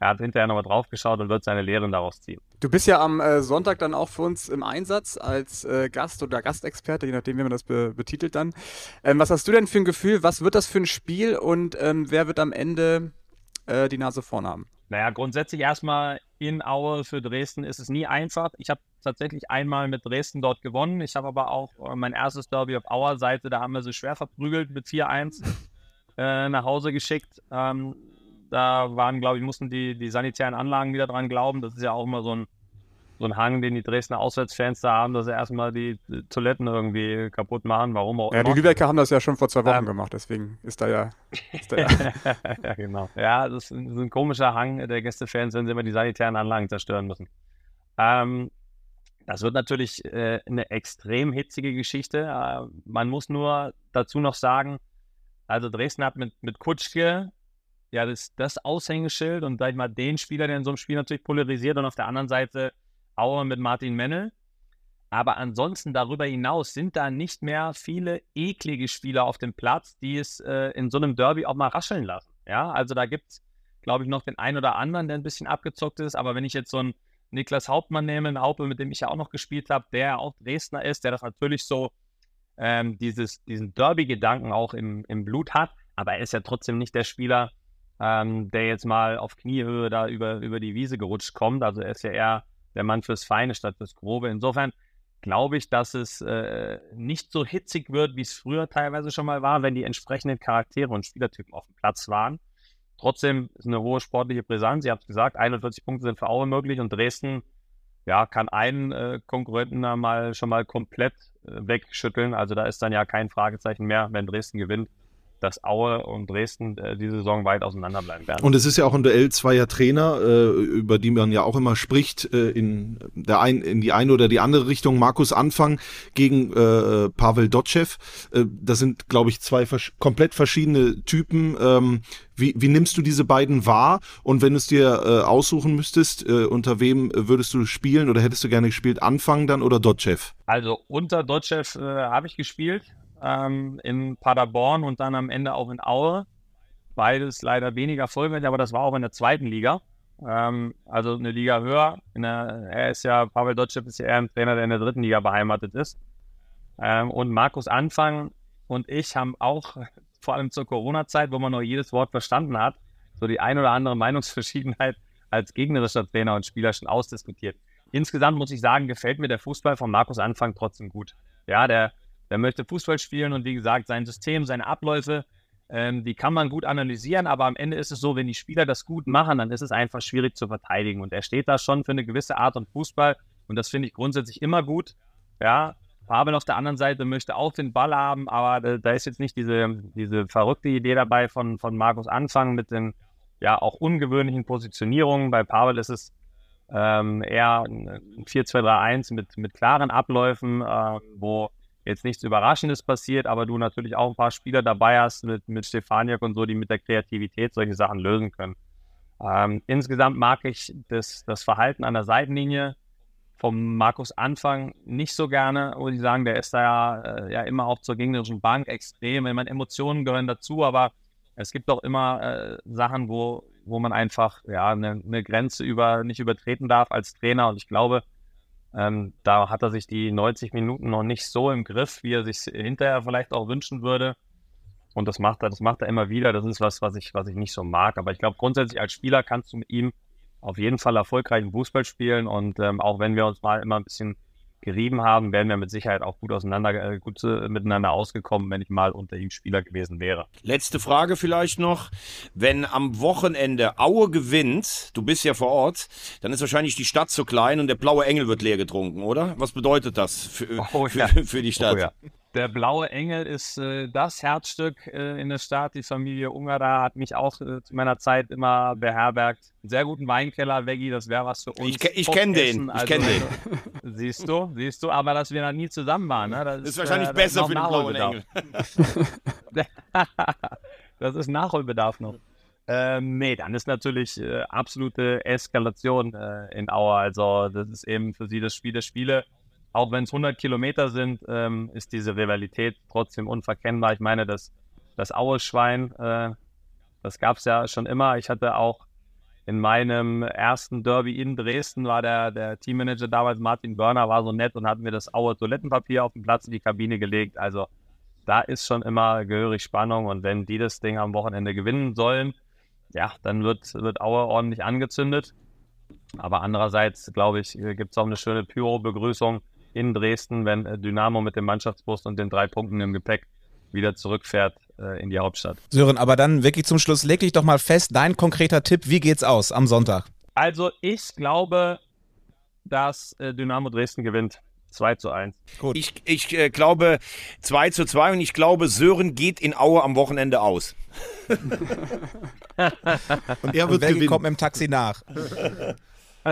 er hat hinterher nochmal drauf geschaut und wird seine Lehren daraus ziehen. Du bist ja am äh, Sonntag dann auch für uns im Einsatz als äh, Gast oder Gastexperte, je nachdem, wie man das be betitelt dann. Ähm, was hast du denn für ein Gefühl? Was wird das für ein Spiel und ähm, wer wird am Ende äh, die Nase vorn haben? Naja, grundsätzlich erstmal in Aue für Dresden ist es nie einfach. Ich habe tatsächlich einmal mit Dresden dort gewonnen. Ich habe aber auch äh, mein erstes Derby auf Auer Seite, da haben wir sie schwer verprügelt mit 4-1 äh, nach Hause geschickt. Ähm, da waren, glaube ich, mussten die, die sanitären Anlagen wieder dran glauben. Das ist ja auch immer so ein, so ein Hang, den die Dresdner Auswärtsfans da haben, dass sie erstmal die, die Toiletten irgendwie kaputt machen, warum auch Ja, die immer. Lübecker haben das ja schon vor zwei Wochen Ähm. gemacht, deswegen ist da ja. Ist da ja ja, [LAUGHS] [LAUGHS] genau. Ja, das ist ein, das ist ein komischer Hang der Gästefans, wenn sie immer die sanitären Anlagen zerstören müssen. Ähm, das wird natürlich äh, eine extrem hitzige Geschichte. Äh, man muss nur dazu noch sagen, also Dresden hat mit, mit Kutschke ja das, das Aushängeschild und sag ich mal den Spieler, der in so einem Spiel natürlich polarisiert und auf der anderen Seite Aue mit Martin Mennel. Aber ansonsten darüber hinaus sind da nicht mehr viele eklige Spieler auf dem Platz, die es äh, in so einem Derby auch mal rascheln lassen. Ja, also da gibt es, glaube ich, noch den einen oder anderen, der ein bisschen abgezockt ist. Aber wenn ich jetzt so einen Niklas Hauptmann nehme, einen Haupe, mit dem ich ja auch noch gespielt habe, der auch Dresdner ist, der das natürlich so ähm, dieses, diesen Derby-Gedanken auch im, im Blut hat. Aber er ist ja trotzdem nicht der Spieler, ähm, der jetzt mal auf Kniehöhe da über, über die Wiese gerutscht kommt. Also er ist ja eher der Mann fürs Feine statt fürs Grobe. Insofern glaube ich, dass es äh, nicht so hitzig wird, wie es früher teilweise schon mal war, wenn die entsprechenden Charaktere und Spielertypen auf dem Platz waren. Trotzdem ist eine hohe sportliche Brisanz. Ihr habt es gesagt, 41 Punkte sind für Aue möglich und Dresden ja, kann einen äh, Konkurrenten da mal schon mal komplett äh, wegschütteln. Also da ist dann ja kein Fragezeichen mehr, wenn Dresden gewinnt, dass Aue und Dresden äh, diese Saison weit auseinander bleiben werden. Und es ist ja auch ein Duell zweier Trainer, äh, über die man ja auch immer spricht, äh, in, der ein, in die eine oder die andere Richtung. Markus Anfang gegen äh, Pavel Dotschew. Äh, das sind, glaube ich, zwei vers komplett verschiedene Typen. Ähm, wie, wie nimmst du diese beiden wahr? Und wenn du es dir äh, aussuchen müsstest, äh, unter wem würdest du spielen oder hättest du gerne gespielt? Anfang dann oder Dotschew? Also unter Dotschew äh, habe ich gespielt ähm, in Paderborn und dann am Ende auch in Aue. Beides leider weniger vollwertig, aber das war auch in der zweiten Liga. Ähm, also eine Liga höher. Der, er ist ja, Pavel Dotschew ist ja eher ein Trainer, der in der dritten Liga beheimatet ist. Ähm, und Markus Anfang und ich haben auch, [LAUGHS] vor allem zur Corona-Zeit, wo man noch jedes Wort verstanden hat, so die ein oder andere Meinungsverschiedenheit [LAUGHS] als gegnerischer Trainer und Spieler schon ausdiskutiert. Insgesamt muss ich sagen, gefällt mir der Fußball von Markus Anfang trotzdem gut. Ja, der, der möchte Fußball spielen und wie gesagt, sein System, seine Abläufe, ähm, die kann man gut analysieren, aber am Ende ist es so, wenn die Spieler das gut machen, dann ist es einfach schwierig zu verteidigen. Und er steht da schon für eine gewisse Art und Fußball und das finde ich grundsätzlich immer gut. Ja, Pavel auf der anderen Seite möchte auch den Ball haben, aber da, da ist jetzt nicht diese, diese verrückte Idee dabei von, von Markus Anfang mit den ja auch ungewöhnlichen Positionierungen. Bei Pavel ist es ähm, eher ein 4-2-3-1 mit, mit klaren Abläufen, äh, wo jetzt nichts Überraschendes passiert, aber du natürlich auch ein paar Spieler dabei hast mit, mit Stefaniak und so, die mit der Kreativität solche Sachen lösen können. Ähm, insgesamt mag ich das, das Verhalten an der Seitenlinie vom Markus Anfang nicht so gerne, wo die sagen, der ist da ja, äh, ja immer auch zur gegnerischen Bank extrem. Ich meine, Emotionen gehören dazu, aber es gibt auch immer äh, Sachen, wo, wo man einfach ja eine, eine Grenze über, nicht übertreten darf als Trainer. Und ich glaube, ähm, da hat er sich die 90 Minuten noch nicht so im Griff, wie er sich hinterher vielleicht auch wünschen würde. Und das macht er, das macht er immer wieder. Das ist was, was ich, was ich nicht so mag. Aber ich glaube, grundsätzlich als Spieler kannst du mit ihm auf jeden Fall erfolgreichen Fußball spielen. Und ähm, auch wenn wir uns mal immer ein bisschen gerieben haben, wären wir mit Sicherheit auch gut auseinander, äh, gut äh, miteinander ausgekommen, wenn ich mal unter ihm Spieler gewesen wäre. Letzte Frage vielleicht noch. Wenn am Wochenende Aue gewinnt, du bist ja vor Ort, dann ist wahrscheinlich die Stadt zu klein und der blaue Engel wird leer getrunken, oder? Was bedeutet das für, Oh, für, ja. für die Stadt? Oh, ja. Der blaue Engel ist äh, das Herzstück äh, in der Stadt. Die Familie Ungara hat mich auch äh, zu meiner Zeit immer beherbergt. Sehr guten Weinkeller, Veggie, das wäre was für uns. Ich ich kenn den, Postessen, ich kenn den. [LAUGHS] Siehst du, siehst du, aber dass wir da nie zusammen waren. Ne? Das, Das ist wahrscheinlich äh, besser für den blauen. Engel. [LAUGHS] das ist Nachholbedarf noch. Ähm, nee, dann ist natürlich äh, absolute Eskalation äh, in Aue. Also das ist eben für sie das Spiel der Spiele. Auch wenn es 100 Kilometer sind, ähm, ist diese Rivalität trotzdem unverkennbar. Ich meine, das, das Aue-Schwein, äh, das gab es ja schon immer. Ich hatte auch in meinem ersten Derby in Dresden, war der, der Teammanager damals, Martin Börner, war so nett und hat mir das Aue Toilettenpapier auf den Platz in die Kabine gelegt. Also da ist schon immer gehörig Spannung und wenn die das Ding am Wochenende gewinnen sollen, ja, dann wird, wird Aue ordentlich angezündet. Aber andererseits, glaube ich, gibt es auch eine schöne Pyro-Begrüßung in Dresden, wenn äh, Dynamo mit dem Mannschaftsbus und den drei Punkten im Gepäck wieder zurückfährt äh, in die Hauptstadt. Sören, aber dann wirklich zum Schluss, leg dich doch mal fest, dein konkreter Tipp, wie geht's aus am Sonntag? Also ich glaube, dass äh, Dynamo Dresden gewinnt. 2 zu 1. Ich, ich äh, glaube 2 zu 2 und ich glaube, Sören geht in Aue am Wochenende aus. [LAUGHS] Und er Und wird wer gewinnen. kommt mit dem Taxi nach? [LAUGHS]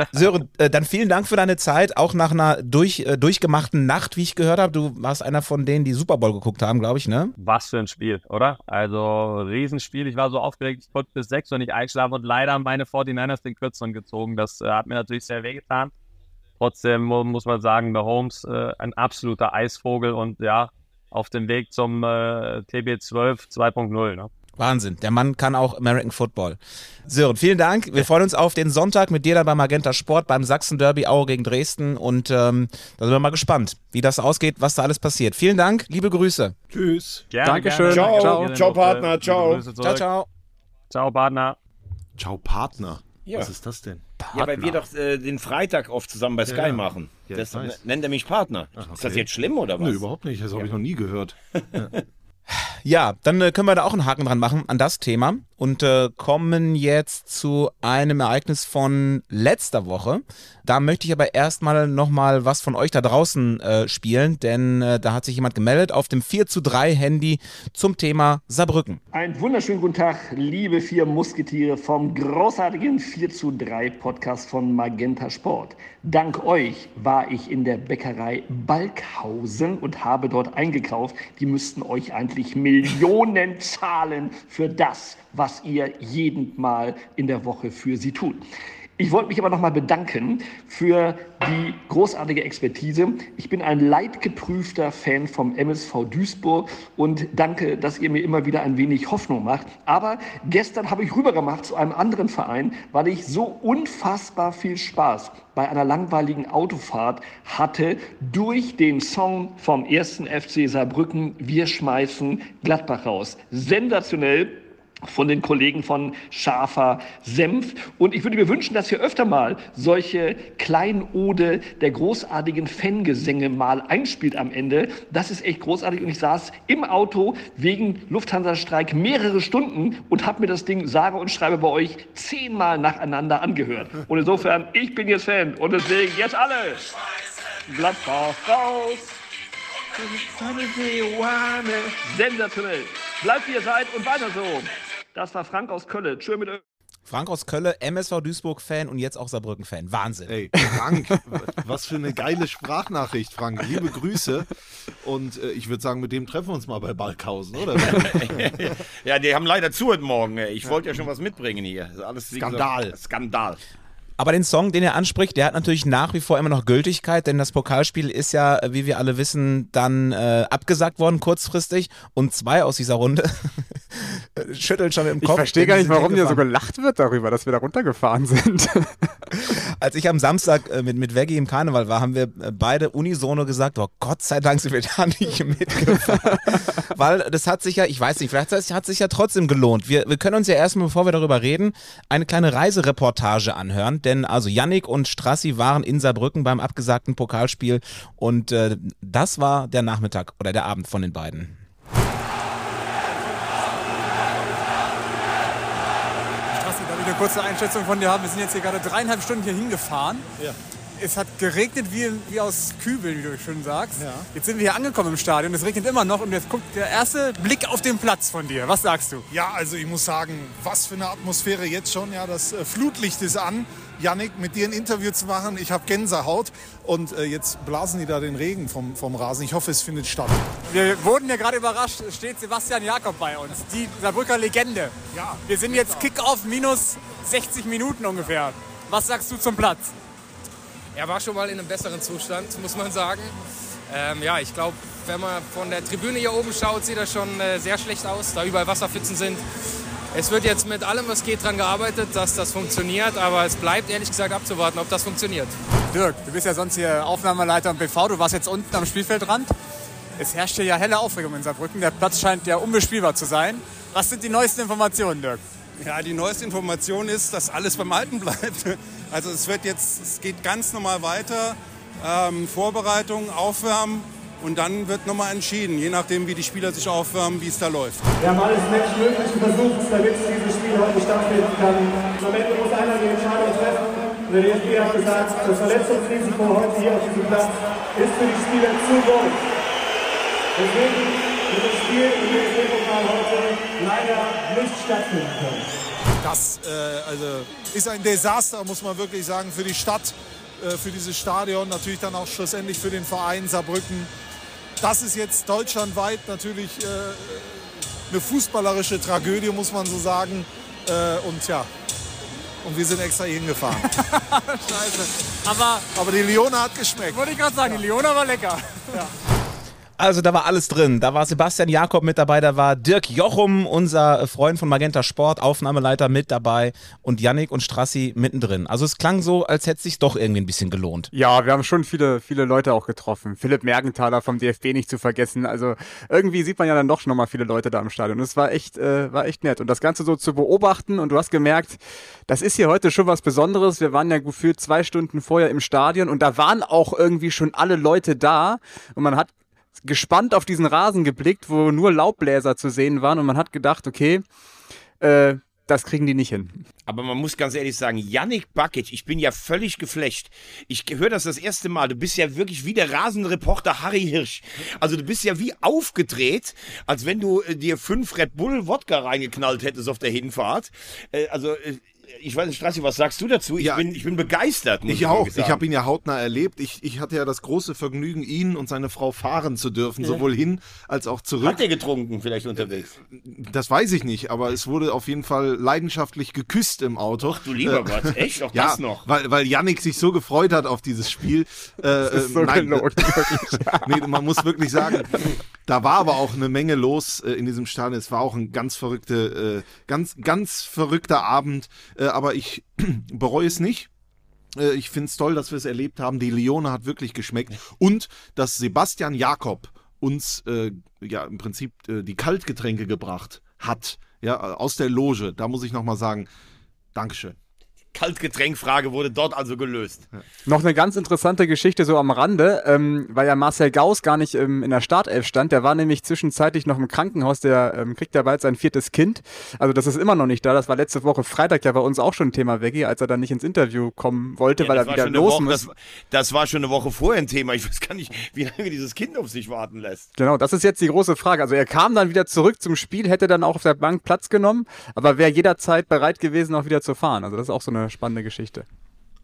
[LAUGHS] Sören, äh, dann vielen Dank für deine Zeit, auch nach einer durch, äh, durchgemachten Nacht, wie ich gehört habe. Du warst einer von denen, die Super Bowl geguckt haben, glaube ich, ne? Was für ein Spiel, oder? Also Riesenspiel. Ich war so aufgeregt, ich konnte bis 6 Uhr nicht einschlafen und leider haben meine 49ers den Kürzeren gezogen. Das äh, hat mir natürlich sehr wehgetan. Trotzdem mu- muss man sagen, Mahomes äh, ein absoluter Eisvogel und ja, auf dem Weg zum äh, TB12 2.0. Ne? Wahnsinn. Der Mann kann auch American Football. Sören, vielen Dank. Wir freuen uns auf den Sonntag mit dir dann beim Magenta Sport, beim Sachsen Derby Aue gegen Dresden. Und ähm, da sind wir mal gespannt, wie das ausgeht, was da alles passiert. Vielen Dank, liebe Grüße. Tschüss. Gerne, Dankeschön. gerne. Ciao. Ciao, Liebe Partner. Ciao. Ciao, ciao. Ciao, Partner. Ciao, Partner. Ja. Was ist das denn? Ja, weil wir doch äh, den Freitag oft zusammen bei Sky Ja, ja. machen. Ja, das weiß. nennt er mich Partner. Ist das okay. jetzt schlimm oder was? Nö, überhaupt nicht. Das habe ich noch nie gehört. [LAUGHS] Ja, dann äh, können wir da auch einen Haken dran machen an das Thema und äh, kommen jetzt zu einem Ereignis von letzter Woche. Da möchte ich aber erstmal nochmal was von euch da draußen äh, spielen, denn äh, da hat sich jemand gemeldet auf dem 4 zu 3 Handy zum Thema Saarbrücken. Einen wunderschönen guten Tag, liebe vier Musketiere vom großartigen 4 zu 3 Podcast von Magenta Sport. Dank euch war ich in der Bäckerei Balkhausen und habe dort eingekauft. Die müssten euch eigentlich Millionen zahlen für das, was ihr jeden Mal in der Woche für sie tut. Ich wollte mich aber nochmal bedanken für die großartige Expertise. Ich bin ein leidgeprüfter Fan vom MSV Duisburg und danke, dass ihr mir immer wieder ein wenig Hoffnung macht. Aber gestern habe ich rübergemacht zu einem anderen Verein, weil ich so unfassbar viel Spaß bei einer langweiligen Autofahrt hatte durch den Song vom ersten FC Saarbrücken Wir schmeißen Gladbach raus. Sensationell von den Kollegen von Schafer Senf. Und ich würde mir wünschen, dass ihr öfter mal solche Kleinode der großartigen Fangesänge mal einspielt am Ende. Das ist echt großartig. Und ich saß im Auto wegen Lufthansa-Streik mehrere Stunden und habe mir das Ding sage und schreibe bei euch zehnmal nacheinander angehört. Und insofern, ich bin jetzt Fan. Und deswegen jetzt alle. Gladbach raus. Sensationell. Bleibt wie ihr seid und weiter so. Das war Frank aus Köln. Tschö mit Ö. Frank aus Köln, MSV Duisburg-Fan und jetzt auch Saarbrücken-Fan. Wahnsinn. Ey, Frank, was für eine geile Sprachnachricht, Frank. Liebe Grüße. Und äh, ich würde sagen, mit dem treffen wir uns mal bei Balkhausen, oder? [LAUGHS] ja, die haben leider zu heute Morgen. ey. Ich wollte ja schon was mitbringen hier. Das ist Alles, Skandal. Gesagt, Skandal. Aber den Song, den er anspricht, der hat natürlich nach wie vor immer noch Gültigkeit, denn das Pokalspiel ist ja, wie wir alle wissen, dann äh, abgesagt worden kurzfristig und zwei aus dieser Runde [LAUGHS] schütteln schon im Ich Kopf. verstehe denn gar nicht, warum hier so gelacht wird darüber, dass wir da runtergefahren sind. [LAUGHS] Als ich am Samstag äh, mit, mit Veggie im Karneval war, haben wir äh, beide unisono gesagt, oh Gott sei Dank sind wir da nicht mitgefahren. [LAUGHS] Weil das hat sich ja, ich weiß nicht, vielleicht hat es hat sich ja trotzdem gelohnt. Wir, wir können uns ja erstmal, bevor wir darüber reden, eine kleine Reisereportage anhören, denn also Yannick und Strassi waren in Saarbrücken beim abgesagten Pokalspiel und äh, das war der Nachmittag oder der Abend von den beiden. Strassi, darf ich eine kurze Einschätzung von dir haben? Wir sind jetzt hier gerade dreieinhalb Stunden hier hingefahren. Ja. Es hat geregnet wie, wie aus Kübeln, wie du schön sagst. Ja. Jetzt sind wir hier angekommen im Stadion, es regnet immer noch und jetzt guckt der erste Blick auf den Platz von dir. Was sagst du? Ja, also ich muss sagen, was für eine Atmosphäre jetzt schon. Ja, das äh, Flutlicht ist an. Yannick, mit dir ein Interview zu machen, ich habe Gänsehaut. Und äh, jetzt blasen die da den Regen vom, vom Rasen. Ich hoffe, es findet statt. Wir wurden ja gerade überrascht, steht Sebastian Jakob bei uns, die Saarbrücker Legende. Ja. Wir sind jetzt Kick-Off minus 60 Minuten ungefähr. Was sagst du zum Platz? Er war schon mal in einem besseren Zustand, muss man sagen. Ähm, ja, ich glaube, wenn man von der Tribüne hier oben schaut, sieht das schon äh, sehr schlecht aus, da überall Wasserpfützen sind. Es wird jetzt mit allem, was geht, daran gearbeitet, dass das funktioniert, aber es bleibt ehrlich gesagt abzuwarten, ob das funktioniert. Dirk, du bist ja sonst hier Aufnahmeleiter im BV, du warst jetzt unten am Spielfeldrand. Es herrscht hier ja helle Aufregung in Saarbrücken, der Platz scheint ja unbespielbar zu sein. Was sind die neuesten Informationen, Dirk? Ja, die neueste Information ist, dass alles beim Alten bleibt. Also es wird jetzt, es geht ganz normal weiter. Ähm, Vorbereitung, Aufwärmen und dann wird nochmal entschieden, je nachdem wie die Spieler sich aufwärmen, wie es da läuft. Wir haben alles Menschenmögliche versucht, damit dieses Spiel heute stattfinden kann. Am Ende muss einer die Entscheidung treffen. Und der DFB hat gesagt, das Verletzungsrisiko heute hier auf diesem Platz ist für die Spieler zu groß. Deswegen wird das Spiel im DFB-Pokal heute leider nicht stattfinden können. Das äh, also ist ein Desaster, muss man wirklich sagen, für die Stadt, äh, für dieses Stadion, natürlich dann auch schlussendlich für den Verein Saarbrücken. Das ist jetzt deutschlandweit natürlich äh, eine fußballerische Tragödie, muss man so sagen. Äh, und ja, und wir sind extra hier hingefahren. [LAUGHS] Scheiße. Aber, Aber die Lione hat geschmeckt. wollte ich gerade sagen, die Leona war lecker. Also da war alles drin. Da war Sebastian Jakob mit dabei, da war Dirk Jochum, unser Freund von Magenta Sport, Aufnahmeleiter mit dabei und Yannick und Strassi mittendrin. Also es klang so, als hätte es sich doch irgendwie ein bisschen gelohnt. Ja, wir haben schon viele, viele Leute auch getroffen. Philipp Mergenthaler vom DFB nicht zu vergessen. Also irgendwie sieht man ja dann doch schon mal viele Leute da im Stadion. Das war echt, äh, war echt nett. Und das Ganze so zu beobachten und du hast gemerkt, das ist hier heute schon was Besonderes. Wir waren ja gefühlt zwei Stunden vorher im Stadion und da waren auch irgendwie schon alle Leute da und man hat gespannt auf diesen Rasen geblickt, wo nur Laubbläser zu sehen waren und man hat gedacht, okay, äh, das kriegen die nicht hin. Aber man muss ganz ehrlich sagen, Yannick Bakic, ich bin ja völlig geflecht. Ich höre das das erste Mal. Du bist ja wirklich wie der Rasenreporter Harry Hirsch. Also du bist ja wie aufgedreht, als wenn du äh, dir fünf Red Bull Wodka reingeknallt hättest auf der Hinfahrt. Äh, also äh, ich weiß nicht, Strassi, was sagst du dazu? Ich, bin, ich bin begeistert. muss Ich auch. wirklich sagen. Ich habe ihn ja hautnah erlebt. Ich, ich hatte ja das große Vergnügen, ihn und seine Frau fahren zu dürfen, Ja. sowohl hin als auch zurück. Hat er getrunken vielleicht unterwegs? Das weiß ich nicht, aber es wurde auf jeden Fall leidenschaftlich geküsst im Auto. Ach du lieber Gott, echt? Auch [LAUGHS] ja, das noch? Weil, weil Yannick sich so gefreut hat auf dieses Spiel. Äh, Das ist so äh, nein, gelogen, [LAUGHS] nee, man muss wirklich sagen, da war aber auch eine Menge los äh, in diesem Stadion. Es war auch ein ganz verrückte, äh, ganz, ganz verrückter Abend. Äh, aber ich [CLEARS THROAT] bereue es nicht. Äh, Ich finde es toll, dass wir es erlebt haben. Die Lione hat wirklich geschmeckt. Und dass Sebastian Jakob uns äh, ja im Prinzip äh, die Kaltgetränke gebracht hat, ja, aus der Loge. Da muss ich nochmal sagen, Dankeschön. Kaltgetränkfrage wurde dort also gelöst. Noch eine ganz interessante Geschichte so am Rande, ähm, weil ja Marcel Gauss gar nicht ähm, in der Startelf stand. Der war nämlich zwischenzeitlich noch im Krankenhaus, der ähm, kriegt ja bald sein viertes Kind. Also das ist immer noch nicht da. Das war letzte Woche Freitag ja bei uns auch schon ein Thema, Veggie, als er dann nicht ins Interview kommen wollte, Ja, weil er wieder los Woche, muss. das, das war schon eine Woche vorher ein Thema. Ich weiß gar nicht, wie lange dieses Kind auf sich warten lässt. Genau, das ist jetzt die große Frage. Also er kam dann wieder zurück zum Spiel, hätte dann auch auf der Bank Platz genommen, aber wäre jederzeit bereit gewesen, auch wieder zu fahren. Also das ist auch so eine spannende Geschichte.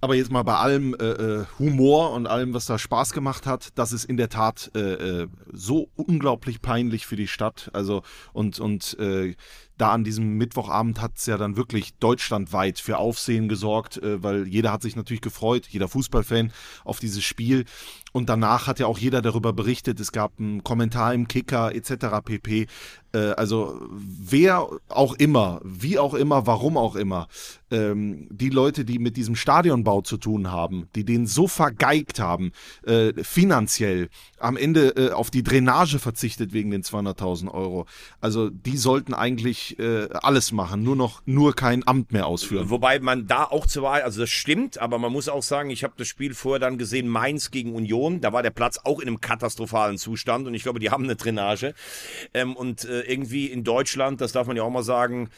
Aber jetzt mal bei allem äh, äh, Humor und allem, was da Spaß gemacht hat, das ist in der Tat äh, äh, so unglaublich peinlich für die Stadt. Also und und äh, da an diesem Mittwochabend hat es ja dann wirklich deutschlandweit für Aufsehen gesorgt, äh, weil jeder hat sich natürlich gefreut, jeder Fußballfan auf dieses Spiel. Und danach hat ja auch jeder darüber berichtet. Es gab einen Kommentar im Kicker etc. pp. Äh, also wer auch immer, wie auch immer, warum auch immer, ähm, die Leute, die mit diesem Stadionbau zu tun haben, die den so vergeigt haben, äh, finanziell, am Ende äh, auf die Drainage verzichtet wegen den 200.000 Euro. Also die sollten eigentlich äh, alles machen, nur noch nur kein Amt mehr ausführen. Wobei man da auch zur Wahl, also das stimmt, aber man muss auch sagen, ich habe das Spiel vorher dann gesehen, Mainz gegen Union, da war der Platz auch in einem katastrophalen Zustand und ich glaube, die haben eine Drainage. Ähm, und äh, irgendwie in Deutschland, das darf man ja auch mal sagen,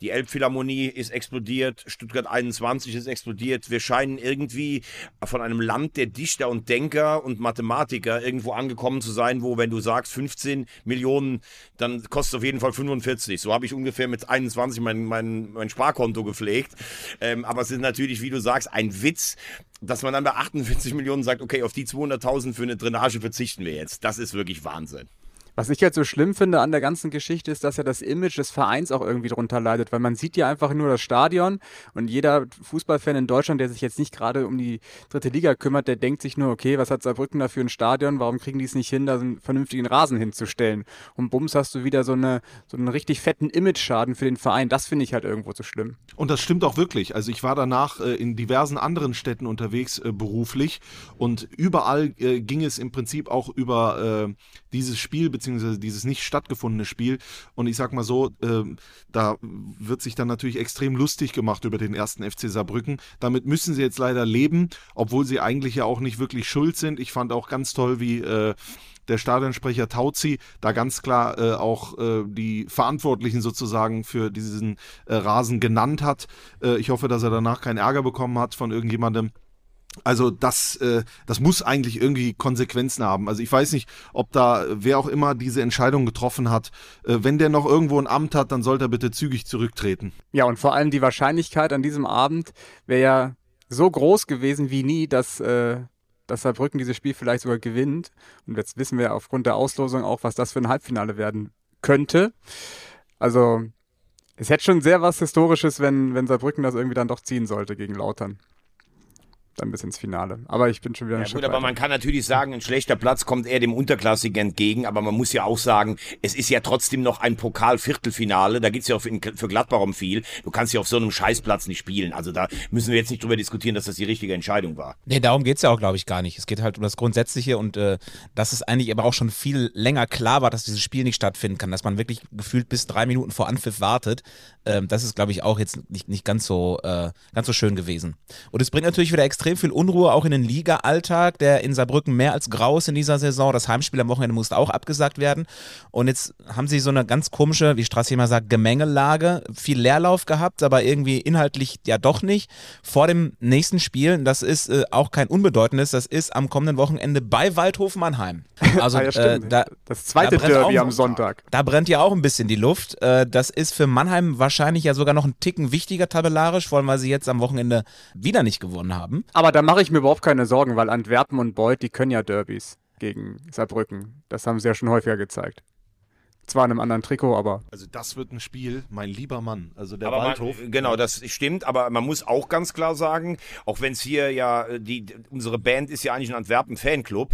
die Elbphilharmonie ist explodiert, Stuttgart 21 ist explodiert. Wir scheinen irgendwie von einem Land der Dichter und Denker und Mathematiker irgendwo angekommen zu sein, wo wenn du sagst 15 Millionen, dann kostet es auf jeden Fall 45. So habe ich ungefähr mit 21 mein, mein, mein Sparkonto gepflegt. Ähm, aber es ist natürlich, wie du sagst, ein Witz, dass man dann bei 48 Millionen sagt, okay, auf die 200.000 für eine Drainage verzichten wir jetzt. Das ist wirklich Wahnsinn. Was ich jetzt so schlimm finde an der ganzen Geschichte ist, dass ja das Image des Vereins auch irgendwie drunter leidet, weil man sieht ja einfach nur das Stadion und jeder Fußballfan in Deutschland, der sich jetzt nicht gerade um die dritte Liga kümmert, der denkt sich nur, okay, was hat Saarbrücken da für ein Stadion, warum kriegen die es nicht hin, da einen vernünftigen Rasen hinzustellen? Und bums hast du wieder so, eine, so einen richtig fetten Image-Schaden für den Verein. Das finde ich halt irgendwo so schlimm. Und das stimmt auch wirklich. Also ich war danach äh, in diversen anderen Städten unterwegs äh, beruflich und überall äh, ging es im Prinzip auch über äh, dieses Spiel beziehungsweise dieses nicht stattgefundene Spiel. Und ich sag mal so, äh, da wird sich dann natürlich extrem lustig gemacht über den ersten FC Saarbrücken. Damit müssen sie jetzt leider leben, obwohl sie eigentlich ja auch nicht wirklich schuld sind. Ich fand auch ganz toll, wie äh, der Stadionsprecher Tauzi da ganz klar äh, auch äh, die Verantwortlichen sozusagen für diesen äh, Rasen genannt hat. Äh, ich hoffe, dass er danach keinen Ärger bekommen hat von irgendjemandem. Also das, äh, das muss eigentlich irgendwie Konsequenzen haben. Also ich weiß nicht, ob da wer auch immer diese Entscheidung getroffen hat. Äh, wenn der noch irgendwo ein Amt hat, dann sollte er bitte zügig zurücktreten. Ja, und vor allem die Wahrscheinlichkeit an diesem Abend wäre ja so groß gewesen wie nie, dass, äh, dass Saarbrücken dieses Spiel vielleicht sogar gewinnt. Und jetzt wissen wir aufgrund der Auslosung auch, was das für ein Halbfinale werden könnte. Also es hätte schon sehr was Historisches, wenn, wenn Saarbrücken das irgendwie dann doch ziehen sollte gegen Lautern. Dann bis ins Finale. Aber ich bin schon wieder ein Ja, gut, aber weiter. man kann natürlich sagen, ein schlechter Platz kommt eher dem Unterklassigen entgegen, aber man muss ja auch sagen, es ist ja trotzdem noch ein Pokal-Viertelfinale, da geht's ja auch für Gladbach um viel. Du kannst ja auf so einem Scheißplatz nicht spielen. Also da müssen wir jetzt nicht drüber diskutieren, dass das die richtige Entscheidung war. Nee, darum geht es ja auch, glaube ich, gar nicht. Es geht halt um das Grundsätzliche und äh, dass es eigentlich aber auch schon viel länger klar war, dass dieses Spiel nicht stattfinden kann, dass man wirklich gefühlt bis drei Minuten vor Anpfiff wartet. Ähm, das ist, glaube ich, auch jetzt nicht, nicht ganz, so, äh, ganz so schön gewesen. Und es bringt natürlich wieder extrem extrem viel Unruhe auch in den Liga-Alltag, der in Saarbrücken mehr als grau ist in dieser Saison. Das Heimspiel am Wochenende musste auch abgesagt werden. Und jetzt haben sie so eine ganz komische, wie Strassi immer sagt, Gemengelage. Viel Leerlauf gehabt, aber irgendwie inhaltlich ja doch nicht. Vor dem nächsten Spiel, das ist äh, auch kein unbedeutendes, das ist am kommenden Wochenende bei Waldhof Mannheim. [LAUGHS] Also Ah ja, äh, da, das zweite da Derby auch- am Sonntag. da brennt ja auch ein bisschen die Luft. Äh, Das ist für Mannheim wahrscheinlich ja sogar noch ein Ticken wichtiger tabellarisch, vor allem weil sie jetzt am Wochenende wieder nicht gewonnen haben. Aber da mache ich mir überhaupt keine Sorgen, weil Antwerpen und Beuth, die können ja Derbys gegen Saarbrücken. Das haben sie ja schon häufiger gezeigt. Zwar in einem anderen Trikot, aber. Also das wird ein Spiel, mein lieber Mann. Also der aber Waldhof. Man, genau, das stimmt, aber man muss auch ganz klar sagen, auch wenn es hier ja, äh, die, unsere Band ist ja eigentlich ein Antwerpen-Fanclub,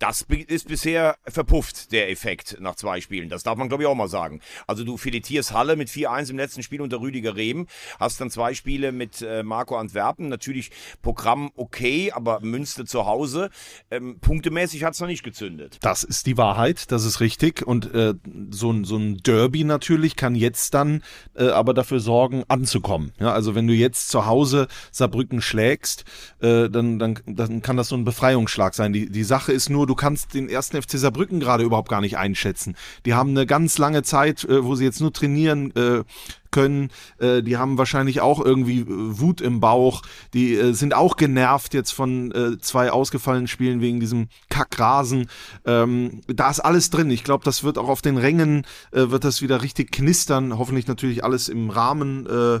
das ist bisher verpufft, der Effekt nach zwei Spielen. Das darf man, glaube ich, auch mal sagen. Also du filetierst Halle mit 4-1 im letzten Spiel unter Rüdiger Rehm, hast dann zwei Spiele mit äh, Marco Antwerpen. Natürlich Programm okay, aber Münster zu Hause. Ähm, punktemäßig hat es noch nicht gezündet. Das ist die Wahrheit, das ist richtig. Und äh, so, ein- so ein Derby natürlich kann jetzt dann äh, aber dafür sorgen, anzukommen. Ja, also wenn du jetzt zu Hause Saarbrücken schlägst, äh, dann, dann, dann kann das so ein Befreiungsschlag sein. Die, die Sache ist nur, du kannst den ersten FC Saarbrücken gerade überhaupt gar nicht einschätzen. Die haben eine ganz lange Zeit, äh, wo sie jetzt nur trainieren äh, können. Äh, die haben wahrscheinlich auch irgendwie äh, Wut im Bauch. Die äh, sind auch genervt jetzt von äh, zwei ausgefallenen Spielen wegen diesem Kackrasen. Ähm, da ist alles drin. Ich glaube, das wird auch auf den Rängen, äh, wird das wieder richtig knistern. Hoffentlich natürlich alles im Rahmen. Äh,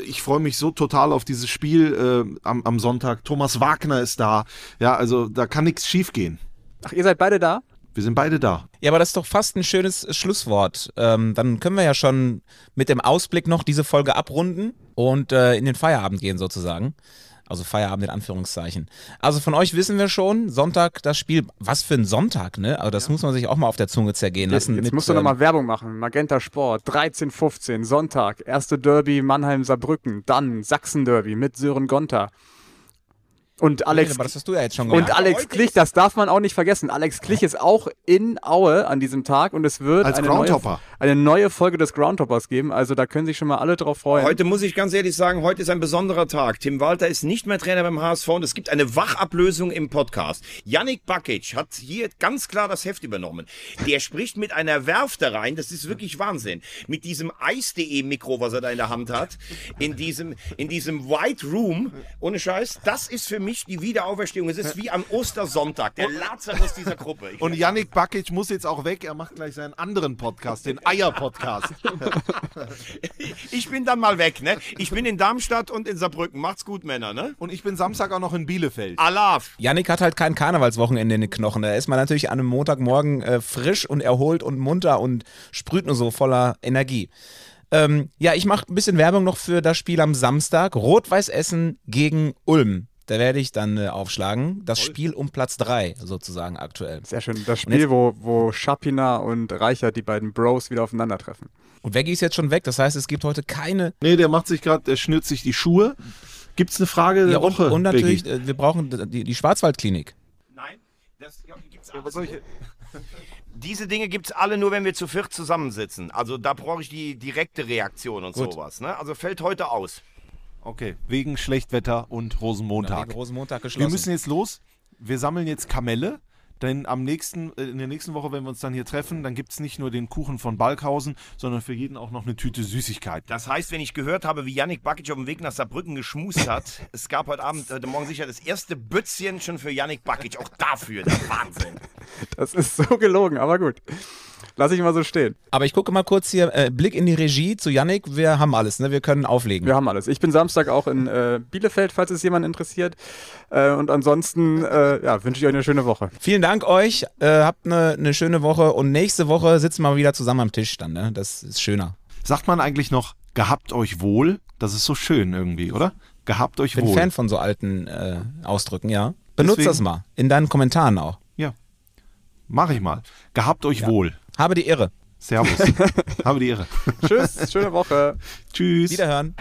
ich freue mich so total auf dieses Spiel am, am Sonntag. Thomas Wagner ist da. Ja, also da kann nichts schiefgehen. Ach, ihr seid beide da? Wir sind beide da. Ja, aber das ist doch fast ein schönes Schlusswort. Ähm, dann können wir ja schon mit dem Ausblick noch diese Folge abrunden und äh, in den Feierabend gehen sozusagen. Also Feierabend in Anführungszeichen. Also von euch wissen wir schon, Sonntag das Spiel. Was für ein Sonntag, ne? Also das muss man sich auch mal auf der Zunge zergehen Jetzt, lassen. jetzt mit, musst du ähm, nochmal Werbung machen. Magenta Sport, 13, 15, Sonntag, erste Derby Mannheim-Saarbrücken, dann Sachsen-Derby mit Sören Gonter. Und Alex, aber das hast du ja jetzt schon und gemacht. Alex Klich, das darf man auch nicht vergessen. Alex Klich ist auch in Aue an diesem Tag und es wird Als eine neue, eine neue Folge des Groundhoppers geben. Also da können sich schon mal alle drauf freuen. Heute muss ich ganz ehrlich sagen, heute ist ein besonderer Tag. Tim Walter ist nicht mehr Trainer beim HSV und es gibt eine Wachablösung im Podcast. Yannick Bakic hat hier ganz klar das Heft übernommen. Der spricht mit einer Werfte rein, das ist wirklich Wahnsinn. Mit diesem Eis.de Mikro, was er da in der Hand hat, in diesem, in diesem White Room, ohne Scheiß, das ist für mich die Wiederauferstehung. Es ist wie am Ostersonntag, der Lazarus dieser Gruppe. Ich Und Yannick Bakic muss jetzt auch weg. Er macht gleich seinen anderen Podcast, den Eier-Podcast. [LAUGHS] Ich bin dann mal weg, ne? Ich bin in Darmstadt und in Saarbrücken. Macht's gut, Männer, ne? Und ich bin Samstag auch noch in Bielefeld. Alaf. Yannick hat halt kein Karnevalswochenende in den Knochen. Da ist man natürlich an einem Montagmorgen äh, frisch und erholt und munter und sprüht nur so voller Energie. Ähm, ja, ich mache ein bisschen Werbung noch für das Spiel am Samstag. Rot-Weiß Essen gegen Ulm. Da werde ich dann äh, aufschlagen. Das Spiel um Platz 3 sozusagen aktuell. Sehr schön. Das Und jetzt- Spiel, wo, wo Schapina und Reichert, die beiden Bros, wieder aufeinandertreffen. Und Veggie ist jetzt schon weg. Das heißt, es gibt heute keine. Nee, der macht sich gerade, der schnürt sich die Schuhe. Gibt's eine Frage der Ja, und, Woche? und natürlich, Beggi? äh, wir brauchen die, die Schwarzwaldklinik. Nein, das ja, gibt's alles. [LAUGHS] Diese Dinge gibt's alle nur, wenn wir zu viert zusammensitzen. Also da brauche ich die direkte Reaktion und Gut. sowas. Ne? Also fällt heute aus. Okay, wegen Schlechtwetter und Rosenmontag. wegen Rosenmontag Wir geschlossen. müssen jetzt los. Wir sammeln jetzt Kamelle. Denn am nächsten, äh, in der nächsten Woche, wenn wir uns dann hier treffen, dann gibt es nicht nur den Kuchen von Balkhausen, sondern für jeden auch noch eine Tüte Süßigkeiten. Das heißt, wenn ich gehört habe, wie Yannick Bakic auf dem Weg nach Saarbrücken geschmust hat, [LAUGHS] es gab heute Abend, heute Morgen sicher das erste Bützchen schon für Yannick Bakic. Auch dafür, der Wahnsinn. Das ist so gelogen, aber gut. Lass ich mal so stehen. Aber ich gucke mal kurz hier, äh, Blick in die Regie zu Yannick. Wir haben alles, ne? Wir können auflegen. Wir haben alles. Ich bin Samstag auch in äh, Bielefeld, falls es jemand interessiert. Äh, und ansonsten äh, ja, wünsche ich euch eine schöne Woche. Vielen Dank euch. Äh, habt eine ne schöne Woche und nächste Woche sitzen wir wieder zusammen am Tisch dann. Ne? Das ist schöner. Sagt man eigentlich noch, gehabt euch wohl? Das ist so schön irgendwie, oder? Gehabt euch Ich bin wohl. Fan von so alten äh, Ausdrücken, ja. Benutzt Deswegen- das mal. In deinen Kommentaren auch. Ja. Mach ich mal. Gehabt euch wohl. Habe die Irre. Servus. [LAUGHS] Habe die Irre. Tschüss, schöne Woche. Tschüss. Wiederhören.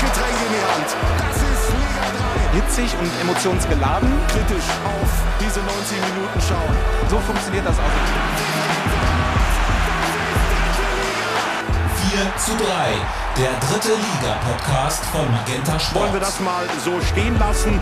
Getränk in die Hand. Das ist Liga Hitzig und emotionsgeladen. 3. Kritisch auf diese 90 Minuten schauen. So funktioniert das auch. zu 3, der dritte Liga-Podcast von Magenta Sport. Wollen wir das mal so stehen lassen?